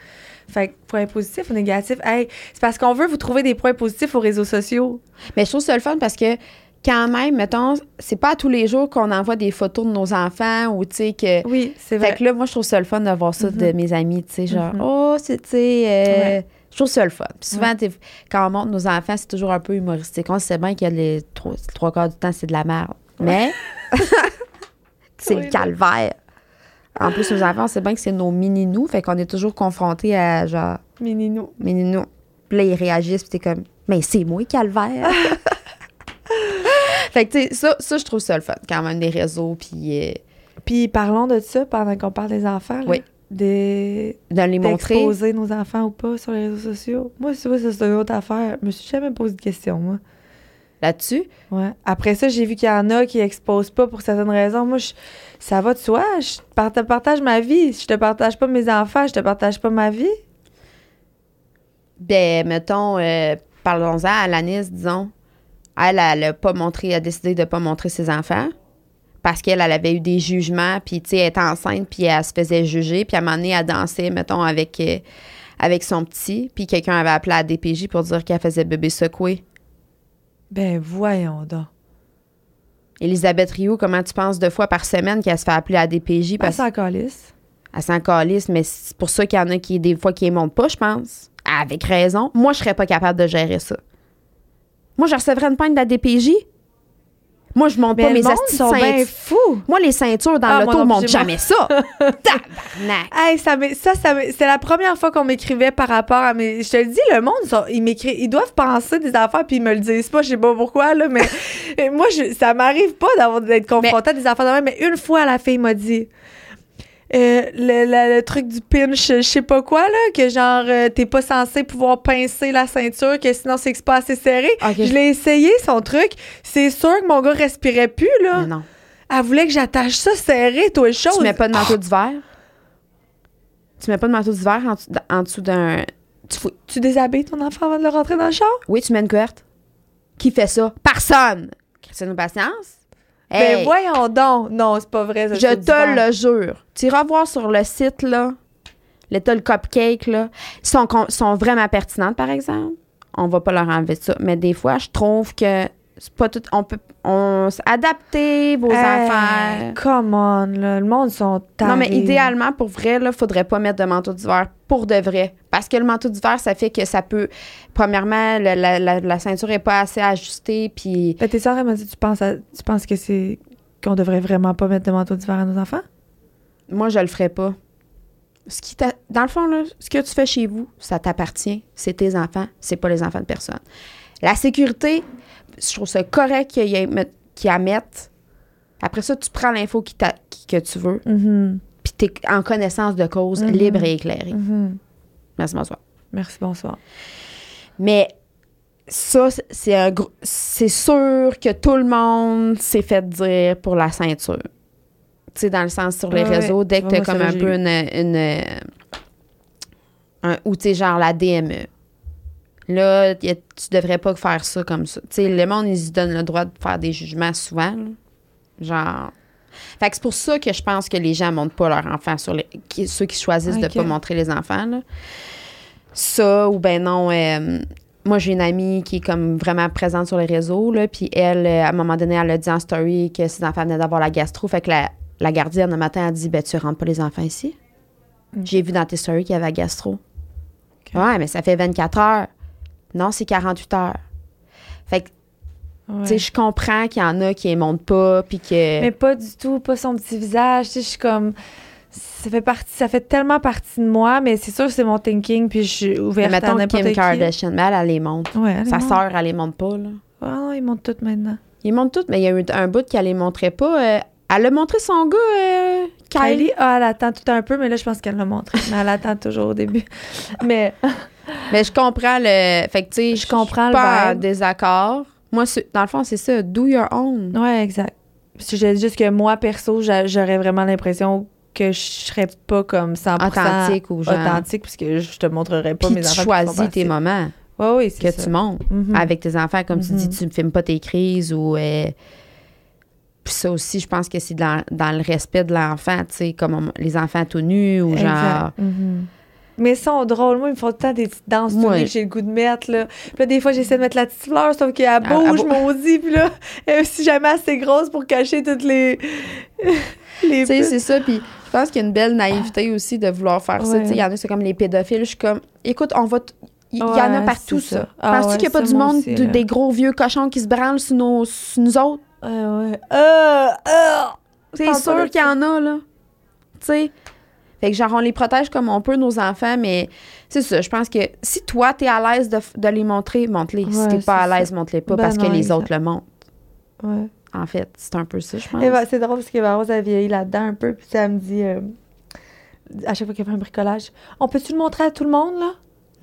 Fait que point positif ou négatif, hey, c'est parce qu'on veut vous trouver des points positifs aux réseaux sociaux. Mais je trouve ça le fun parce que quand même, mettons, c'est pas tous les jours qu'on envoie des photos de nos enfants ou tu sais que. Oui, c'est vrai. Fait que là, moi, je trouve ça le fun de voir ça de Mhm. mes amis, tu sais, genre, Mhm. oh, c'est, tu sais, euh, Ouais. je trouve ça le fun. Puis souvent, Ouais. quand on montre nos enfants, c'est toujours un peu humoristique. On sait bien a les trois, trois quarts du temps, c'est de la merde. Mais, c'est Oui, le calvaire. En plus, nos enfants, on sait bien que c'est nos mini-nous, fait qu'on est toujours confrontés à, genre, Minino. mini-nous. Puis là, ils réagissent, puis t'es comme, mais c'est moi, calvaire. fait que, tu sais, ça, ça, je trouve ça le fun, quand même, des réseaux, puis euh, Puis parlons de ça pendant qu'on parle des enfants. là. Oui. De les montrer. D'exposer nos enfants ou pas sur les réseaux sociaux. Moi, c'est ça, c'est une autre affaire. Je me suis jamais posé de question, moi. là-dessus? Ouais. Après ça, j'ai vu qu'il y en a qui exposent pas pour certaines raisons. Moi, je- ça va de soi. Je te partage ma vie. Je te partage pas mes enfants, je te partage pas ma vie. Ben, mettons, euh, parlons-en à Alanis, disons. Elle, elle a pas montré, elle a décidé de pas montrer ses enfants parce qu'elle, elle avait eu des jugements, puis, tu sais, elle était enceinte, puis elle se faisait juger, puis à un moment donné, elle dansait, mettons, avec, euh, avec son petit, puis quelqu'un avait appelé à la DPJ pour dire qu'elle faisait bébé secoué. Ben, voyons donc. Elisabeth Rioux, comment tu penses deux fois par semaine qu'elle se fait appeler à la DPJ parce ça calisse. qu'elle s'en calisse, mais c'est pour ça qu'il y en a qui, des fois, qui ne montent pas, je pense. Avec raison. Moi, je serais pas capable de gérer ça. Moi, je recevrais une peine de la DPJ. Moi, je monte Mais pas le mes de sont bien fous. Moi, les ceintures dans Ah, l'auto, on monte jamais ça. Tabarnak. Hey, ça, ça, c'est la première fois qu'on m'écrivait par rapport à mes. Je te le dis, le monde, ils m'écrivent, ils doivent penser des affaires puis ils me le disent pas. Je sais pas pourquoi là, mais moi, je, ça m'arrive pas d'être confrontée à des affaires de même. Mais une fois, la fille m'a dit. Euh, le, le- le truc du pinch, je sais pas quoi, là, que genre, euh, t'es pas censé pouvoir pincer la ceinture, que sinon c'est que c'est pas assez serré. Je l'ai essayé, son truc. C'est sûr que mon gars respirait plus, là. Mais non. Elle voulait que j'attache ça serré, toi, le chose. Tu mets pas de manteau d'hiver? Tu mets pas de manteau d'hiver en, en dessous d'un. Tu fous- Tu déshabilles ton enfant avant de le rentrer dans le char? Oui, tu mets une couverte. Qui fait ça? Personne! Christine patience? Ben Hey, voyons donc. Non, c'est pas vrai. ça, je te le jure. Tu iras voir sur le site, là, l'état le cupcake, là. Ils sont, sont vraiment pertinentes, par exemple. On va pas leur enlever ça. Mais des fois, je trouve que c'est pas tout. On peut on, adapter vos Hey, affaires. Come on, là. Le monde sont Non, mais tarés. idéalement, pour vrai, là, faudrait pas mettre de manteau d'hiver pour de vrai. Parce que le manteau d'hiver, ça fait que ça peut. Premièrement, la, la- la ceinture est pas assez ajustée, puis. Ben, t'es train de me dire, tu penses, à- tu penses que c'est qu'on devrait vraiment pas mettre de manteau d'hiver à nos enfants? Moi, je le ferais pas. Ce qui dans le fond, là, ce que tu fais chez vous, ça t'appartient. C'est tes enfants, c'est pas les enfants de personne. La sécurité, je trouve ça correct qu'il y ait met- qu'il y a mettre. Après ça, tu prends l'info qui que tu veux, Mhm. puis tu es en connaissance de cause, Mhm. libre et éclairée. Mhm. Merci, bonsoir. Merci, bonsoir. Mais ça, c'est- un gros- c'est sûr que tout le monde s'est fait dire pour la ceinture. Tu sais, dans le sens sur les Ouais, réseaux, dès que tu as comme un peu eu. une. une un, ou tu sais, genre la DME. Là, a- tu devrais pas faire ça comme ça. Tu sais, le monde, ils se donnent le droit de faire des jugements souvent. là. Genre. Fait que c'est pour ça que je pense que les gens montrent pas leurs enfants sur les. qui- ceux qui choisissent Ok. de pas montrer les enfants, là. Ça, ou ben non. euh, moi, j'ai une amie qui est comme vraiment présente sur les réseaux, là, puis elle, euh, à un moment donné, elle a dit en story que ses enfants venaient d'avoir la gastro. Fait que la, la gardienne, le matin, a dit Ben, tu rentres pas les enfants ici? J'ai vu dans tes stories qu'il y avait la gastro. Ouais, mais ça fait 24 heures. Non, c'est 48 heures. Fait que, Ouais. tu sais, je comprends qu'il y en a qui les montrent pas, puis que. Mais pas du tout, pas son petit visage. Tu sais, je suis comme. Ça fait, partie, ça fait tellement partie de moi, mais c'est sûr que c'est mon thinking, puis je suis Mais ouverte à mettons n'importe Kim qui. Kardashian, mais elle, elle les montre. Ouais, elle Sa les montre. sœur, elle les montre pas, là. Ah non, ils montent toutes maintenant. Ils montrent toutes, mais il y a eu un bout qu'elle les montrait pas. euh, elle a montré son gars, euh, Kylie. Kylie, ah, elle attend tout un peu, mais là, je pense qu'elle l'a montré. Mais elle attend toujours au début. Mais Mais je comprends le. Fait que, tu sais, Je comprends le pas en désaccord. Moi, dans le fond, c'est ça. Do your own. ouais, exact. Je dis juste que moi, perso, j'a- j'aurais vraiment l'impression que je serais pas comme 100% Authentique ou genre. authentique, puisque je te montrerais pas Puis mes tu enfants. font choisis tes moments Ouais, oui, que ça. tu montes Mhm. avec tes enfants. Comme tu Mhm. dis, tu ne filmes pas tes crises ou. euh, Puis ça aussi, je pense que c'est dans, dans le respect de l'enfant, tu sais, comme on- les enfants tout nus ou genre. Exact. Mhm. Mais ils sont drôles. Moi, ils me font tout le temps des petites danses Ouais. que j'ai le goût de mettre. Là. Puis là, des fois, j'essaie de mettre la petite fleur, sauf qu'elle elle bouge, bou- maudit. Puis là, elle est aussi jamais assez grosse pour cacher toutes les. les Tu sais, c'est ça. Puis je pense qu'il y a une belle naïveté aussi de vouloir faire ça. Ouais. Tu sais, il y en a, c'est comme les pédophiles. Je suis comme, écoute, on va. Il y, en a Ouais, partout, ça. ça. Ah Penses-tu ouais, qu'il n'y a pas du monde, aussi, de- là. des gros vieux cochons qui se branlent sur, nos, sur nous autres? Ah ouais. Ah! Ah! C'est sûr qu'il y en a, là. Tu sais. Fait que genre, on les protège comme on peut, nos enfants, mais c'est ça. Je pense que si toi, t'es à l'aise de, les montrer, montre-les. si t'es pas à l'aise, montre-les pas Ben parce que les exact. autres le montrent. Ouais. En fait, c'est un peu ça, je pense. Et ben, c'est drôle parce que ma Rose a vieilli là-dedans un peu, puis ça me dit, euh, à chaque fois qu'elle fait un bricolage, on peut-tu le montrer à tout le monde, là?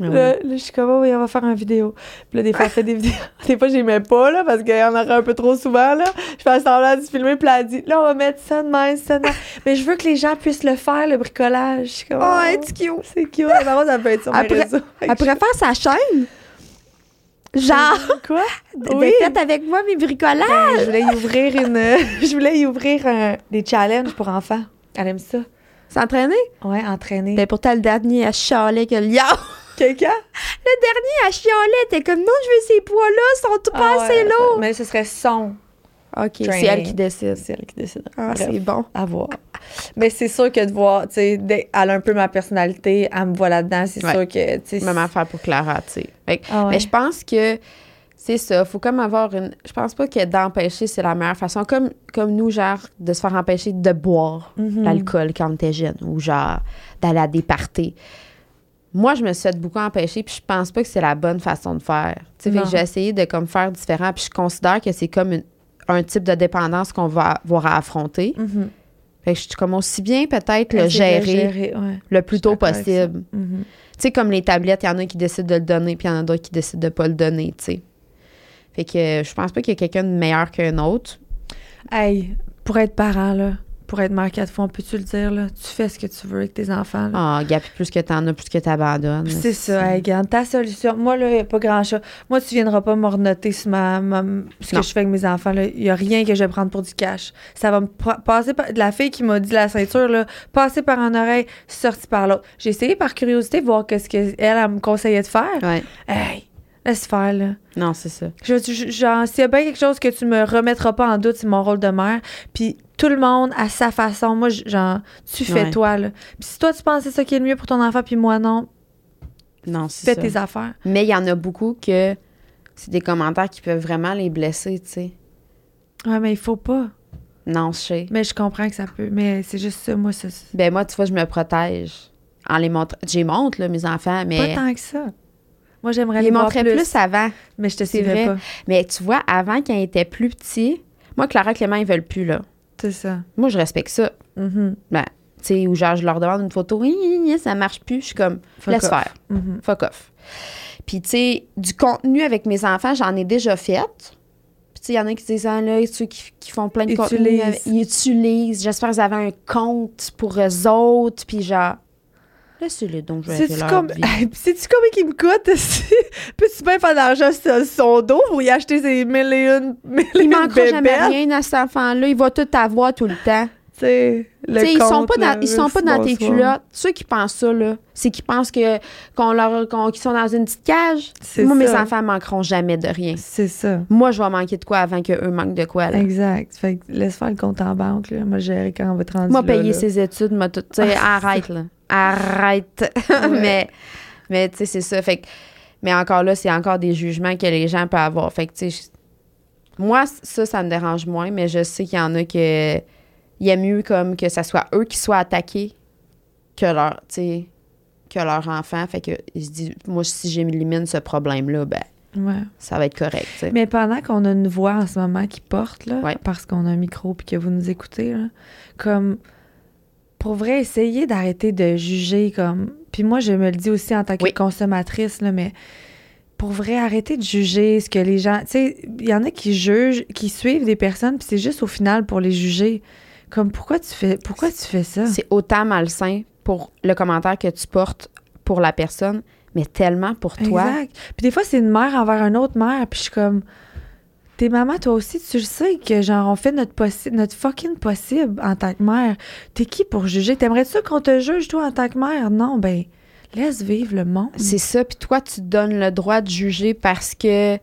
Ah oui. Là, là, je suis comme, oh, oui, on va faire une vidéo. Puis là, des fois, elle fait des vidéos. Des fois, j'aimais pas, là, parce qu'il y en aurait un peu trop souvent, là. Je fais semblant de filmer, puis elle dit, là, on va mettre ça de même, ça de même. Mais je veux que les gens puissent le faire, le bricolage. Je suis comme, Oh, oh, it's cute. c'est cute. Rose, elle peut être sur mes Après- réseaux. Fait que Elle pourrait faire sa chaîne. Genre, je- Quoi? de faites avec moi mes bricolages. Ben, je voulais y ouvrir une... je voulais y ouvrir un- des challenges pour enfants. Elle aime ça. S'entraîner? Ouais, entraîner. Ben pourtant, le dernier, elle chialait que le lion. Quelqu'un? Le dernier, elle chialait. T'es comme, non, je veux ces poids-là, ils sont tout pas Ah assez ouais, lourds. Mais ce serait son. OK, c'est elle qui décide. C'est elle qui décide. Ah, c'est bon. à voir. Mais c'est sûr que de voir, tu sais, elle a un peu ma personnalité, elle me voit là-dedans, c'est Ouais. sûr que, tu sais. Même affaire pour Clara, tu sais. Ah ouais. Mais je pense que c'est ça. Faut comme avoir une. Je pense pas que d'empêcher, c'est la meilleure façon. Comme, comme nous, genre, de se faire empêcher de boire Mhm. l'alcool quand on était jeune ou genre d'aller à des parties. Moi, je me suis fait beaucoup empêcher, puis je pense pas que c'est la bonne façon de faire. Tu sais, j'ai essayé de comme faire différent, puis je considère que c'est comme une- un type de dépendance qu'on va avoir à affronter. Mhm. Fait que je suis comme aussi bien peut-être le gérer, ouais. le plus tôt possible. Mhm. Tu sais, comme les tablettes, il y en a qui décident de le donner, puis il y en a d'autres qui décident de pas le donner, tu sais. Fait que euh, je pense pas qu'il y a quelqu'un de meilleur qu'un autre. Hey, pour être parent, là, pour être mère quatre fois, on peut-tu le dire, là? Tu fais ce que tu veux avec tes enfants, là. Ah, gars, puis plus que t'en as, plus que t'abandonnes. C'est ça, hey, regarde, ta solution. Moi, là, y a pas grand-chose. Moi, tu viendras pas sur ma, ma- ce Non. que je fais avec mes enfants. Il y a rien que je vais prendre pour du cash. Ça va me pa- passer par... La fille qui m'a dit la ceinture, là, passer par un oreille, sorti par l'autre. J'ai essayé par curiosité de voir qu'est-ce qu'elle elle, me conseillait de faire. Ouais. Hey, laisse faire, là. Non, c'est ça. Je, je- genre, s'il y a bien quelque chose que tu me remettras pas en doute, c'est mon rôle de mère. Puis tout le monde à sa façon. Moi, je- genre, tu fais Ouais. toi, là. Puis si toi, tu penses c'est ça qui est le mieux pour ton enfant, puis moi, non, Non, c'est fais ça. tes affaires. Mais il y en a beaucoup que c'est des commentaires qui peuvent vraiment les blesser, tu sais. Ouais, mais il faut pas. Non, je sais. Mais je comprends que ça peut. Mais c'est juste ça, moi, ça. Ben moi, tu vois, je me protège en les montrant. J'ai montre, là, mes enfants, mais... Pas tant que ça. Moi, j'aimerais les montrais plus, plus. avant. mais je te vrai. pas. Mais tu vois, avant, quand ils étaient plus petits, moi, Clara et Clément, ils veulent plus, là. C'est ça. Moi, je respecte ça. Mhm. Ben, tu sais, ou genre, je leur demande une photo, ça marche plus. Je suis comme, Fuck laisse off. faire. Mhm. Fuck off. Puis, tu sais, du contenu avec mes enfants, j'en ai déjà fait. Puis, tu sais, il y en a qui disent, ah, là, ceux qui, qui font plein de contenu, Utilisent. avec- ils utilisent. J'espère qu'ils avaient un compte pour eux autres. Puis, genre, laissez-les donc avec C'est-tu combien il me coûte? Peux-tu bien faire de l'argent sur son dos pour y acheter ses mille et une, mille Il manquera jamais rien à cet enfant-là. Il va tout avoir tout le temps. Tu sais, le Tu sais, ils sont pas dans, ils sont pas dans tes culottes. Ceux qui pensent ça, là, c'est qu'ils pensent que, qu'on leur, qu'on- qu'ils sont dans une petite cage. Moi, mes enfants manqueront jamais de rien. C'est ça. Moi, je vais manquer de quoi avant qu'eux manquent de quoi, là. Exact. Fait que laisse faire le compte en banque, là. Moi, gérer quand on va te rendre Moi, payer là. ses études, moi, tout, tu sais, arrête, là. Arrête. mais, mais, tu sais, c'est ça. Fait que, mais encore là, c'est encore des jugements que les gens peuvent avoir. Fait que, tu sais, moi, ça, ça me dérange moins, mais je sais qu'il y en a que, il y a mieux comme que ça soit eux qui soient attaqués que leur, tu sais, que leur enfant. Fait que, ils se disent, moi, si j'élimine ce problème-là, ben, Ouais. ça va être correct. Mais pendant qu'on a une voix en ce moment qui porte, là, Ouais. parce qu'on a un micro puis que vous nous écoutez, là, comme pour vrai, essayer d'arrêter de juger comme. Puis moi, je me le dis aussi en tant que Oui. consommatrice, là, mais pour vrai, arrêter de juger ce que les gens. Tu sais, il y en a qui jugent, qui suivent des personnes, puis c'est juste au final pour les juger. Comme pourquoi tu fais pourquoi tu fais ça? C'est autant malsain pour le commentaire que tu portes pour la personne, mais tellement pour toi. Exact. Puis des fois, c'est une mère envers une autre mère, puis je suis comme. T'es maman, toi aussi, tu le sais que, genre, on fait notre, possi- notre fucking possible en tant que mère. T'es qui pour juger? T'aimerais ça qu'on te juge, toi, en tant que mère? Non, ben, Laisse vivre le monde. C'est ça. Puis toi, tu te donnes le droit de juger parce que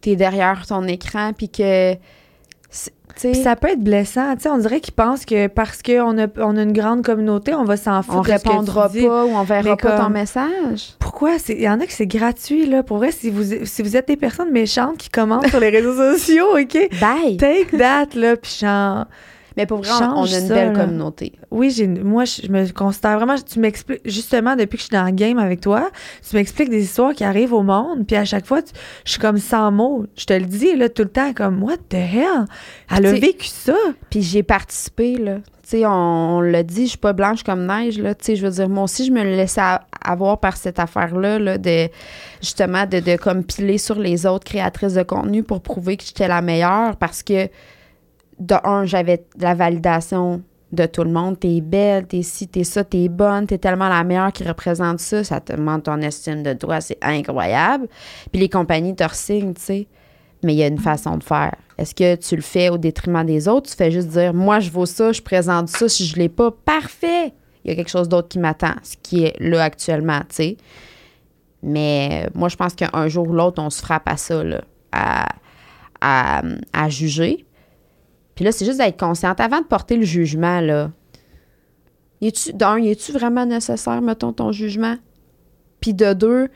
t'es derrière ton écran, puis que. Ça peut être blessant. Tu sais, on dirait qu'ils pensent que parce qu'on a, on a une grande communauté, on va s'en foutre. on répondra dis. pas ou on verra Mais pas ton message. Pourquoi? Il y en a que c'est gratuit, là. Pour vrai, si vous, si vous êtes des personnes méchantes qui commentent sur les réseaux sociaux, OK? Bye! Take that, là. Puis genre... Mais pour vrai, on, on a une ça, belle là. communauté. Oui, j'ai, moi, je, me considère vraiment... Tu m'expliques... Justement, depuis que je suis dans le game avec toi, tu m'expliques des histoires qui arrivent au monde. Puis à chaque fois, tu- je suis comme sans mots. Je te le dis, là, tout le temps, comme, what the hell? Elle a vécu ça. Puis j'ai participé, là. Tu sais, on, on l'a dit, je suis pas blanche comme neige, là. Tu sais, je veux dire, moi aussi, je me laissais avoir par cette affaire-là, là, de justement, de, de comme piler sur les autres créatrices de contenu pour prouver que j'étais la meilleure parce que, de un, j'avais la validation de tout le monde. T'es belle, t'es ci, t'es ça, t'es bonne, t'es tellement la meilleure qui représente ça. Ça te montre ton estime de toi, c'est incroyable. Puis les compagnies te ressignent, tu sais. Mais il y a une façon de faire. Est-ce que tu le fais au détriment des autres? Tu fais juste dire, moi, je vaux ça, je présente ça. Si je l'ai pas, parfait! Il y a quelque chose d'autre qui m'attend, ce qui est là actuellement, tu sais. Mais euh, moi, je pense qu'un jour ou l'autre, on se frappe à ça, là, à juger. Puis là, c'est juste d'être consciente. Avant de porter le jugement, là, y est-tu, d'un, y est-tu vraiment nécessaire, mettons, ton jugement? Puis de deux,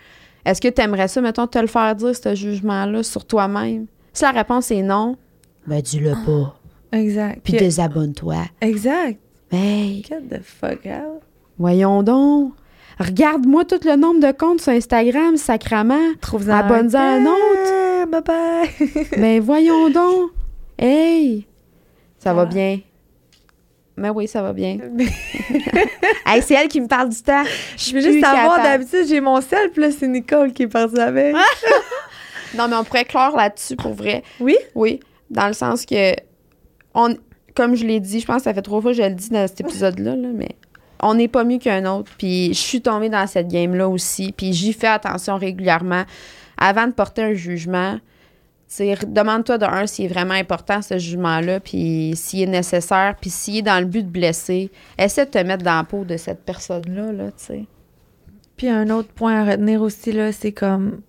est-ce que tu aimerais ça, mettons, te le faire dire, ce jugement-là, sur toi-même? Si la réponse est non, ben dis-le pas. Exact. Puis Puis- désabonne-toi. exact. Hey, Get the fuck out. voyons donc. Regarde-moi tout le nombre de comptes sur Instagram, sacrament. Trouve-en Abonne-en un autre. Bye bye. Ben voyons donc. Hey, ça va bien. Mais oui, ça va bien. Hey, c'est elle qui me parle du temps. Je veux juste savoir, d'habitude, j'ai mon sel, puis là, c'est Nicole qui est partie avec. Non, mais on pourrait clore là-dessus pour vrai. Oui? Oui, dans le sens que, on, comme je l'ai dit, je pense que ça fait trois fois que je le dis dans cet épisode-là, là, mais on n'est pas mieux qu'un autre. Puis je suis tombée dans cette game-là aussi. Puis j'y fais attention régulièrement. Avant de porter un jugement, demande-toi de un s'il est vraiment important ce jugement-là, puis s'il est nécessaire, puis s'il est dans le but de blesser. Essaie de te mettre dans la peau de cette personne-là, là, tu sais. Puis un autre point à retenir aussi, là, c'est comme.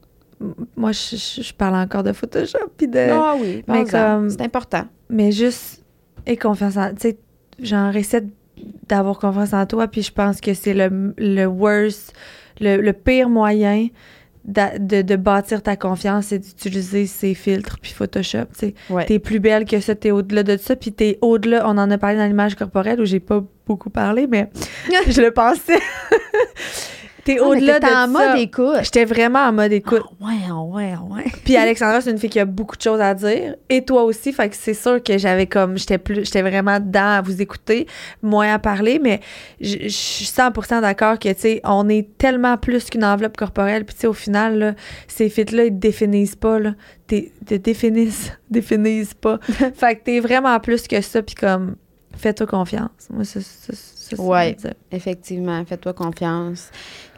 Moi, je, je- je parle encore de Photoshop, puis de. Ah oui, mais comme- c'est important. Mais juste. Et confiance en. Tu sais, genre, essaie d'avoir confiance en toi, puis je pense que c'est le, le worst, le, le pire moyen de, de bâtir ta confiance, c'est d'utiliser ces filtres, puis Photoshop, tu. Ouais. T'es plus belle que ça, t'es au-delà de ça, puis t'es au-delà, on en a parlé dans l'image corporelle où j'ai pas beaucoup parlé, mais je le pensais. T'es Ah, au-delà de en ça. mode écoute. J'étais vraiment en mode écoute. Ah ouais, ah ouais, ouais. Puis Alexandra, c'est une fille qui a beaucoup de choses à dire. Et toi aussi. Fait que c'est sûr que j'avais comme. J'étais plus. J'étais vraiment dedans à vous écouter, moins à parler. Mais je suis 100% d'accord que, tu sais, on est tellement plus qu'une enveloppe corporelle. Puis, tu sais, au final, là, ces fits-là, ils te définissent pas, là. T'es- Te définissent. définissent pas. fait que t'es vraiment plus que ça. Puis, comme. Fais-toi confiance. Moi, ça, ça, dire. Effectivement, fais-toi confiance.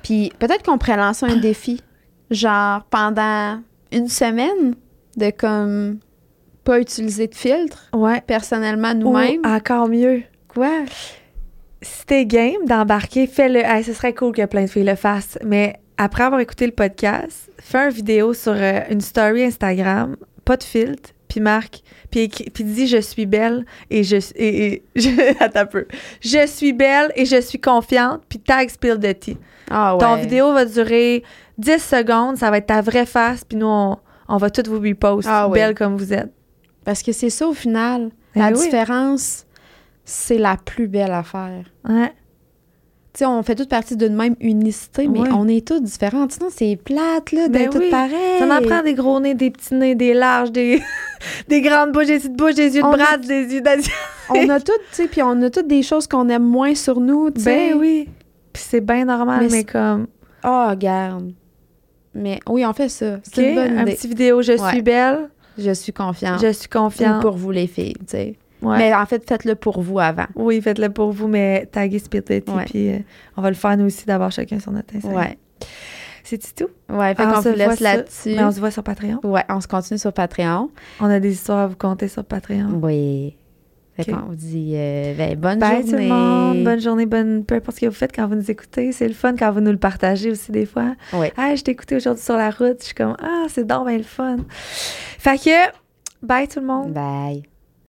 Puis peut-être qu'on pourrait lancer un défi, genre pendant une semaine, de comme pas utiliser de filtre, Ouais. personnellement Ou nous-mêmes. encore mieux. Quoi? si t'es game d'embarquer, fais-le. Hey, ce serait cool que plein de filles le fassent. Mais après avoir écouté le podcast, fais une vidéo sur euh, une story Instagram, pas de filtre, puis marque, puis, dis je suis belle et je et, et- je, attends peu. Je suis belle et je suis confiante, puis tag Spill the Tea. Ah ouais. Ton vidéo va durer 10 secondes, ça va être ta vraie face, puis nous on, on va toutes vous repost, Ah belle comme vous êtes. Parce que c'est ça au final. Eh la oui. différence, c'est la plus belle affaire. Ouais. Sais, on fait toute partie d'une même unicité, mais on est tous différents. Sinon, c'est plate, là, Ben d'être toutes oui. pareilles. Ça en prend des gros nez, des petits nez, des larges, des, des grandes bouches, des petites bouches, des yeux de a- bras, des yeux d'asiatique. On a toutes, tu sais, puis on a toutes des choses qu'on aime moins sur nous, tu sais. Ben oui. Puis c'est bien normal, Mais comme. Oh, regarde. Mais oui, on fait ça. C'est une bonne un idée. petit vidéo, je Ouais. suis belle, Je suis confiante. je suis Ou confiante. pour vous, les filles, tu sais. Ouais. Mais en fait, faites-le pour vous avant. Oui, faites-le pour vous, mais taguez Spirit Ouais. puis euh, on va le faire nous aussi d'avoir chacun son notre Instagram. Ouais. C'est tout? Ouais, fait qu'on on se laisse là-dessus. Mais on se voit sur Patreon. Ouais, on se continue sur Patreon. On a des histoires à vous conter sur Patreon. Oui. Fait Ok. qu'on vous dit euh, ben, bonne Bye tout journée. le monde. Bonne journée, bonne peu importe ce que vous faites quand vous nous écoutez. C'est le fun quand vous nous le partagez aussi des fois. Ouais. Ah, je t'ai écouté aujourd'hui sur la route. Je suis comme, ah, c'est donc bien le fun. Fait que, bye tout le monde. Bye.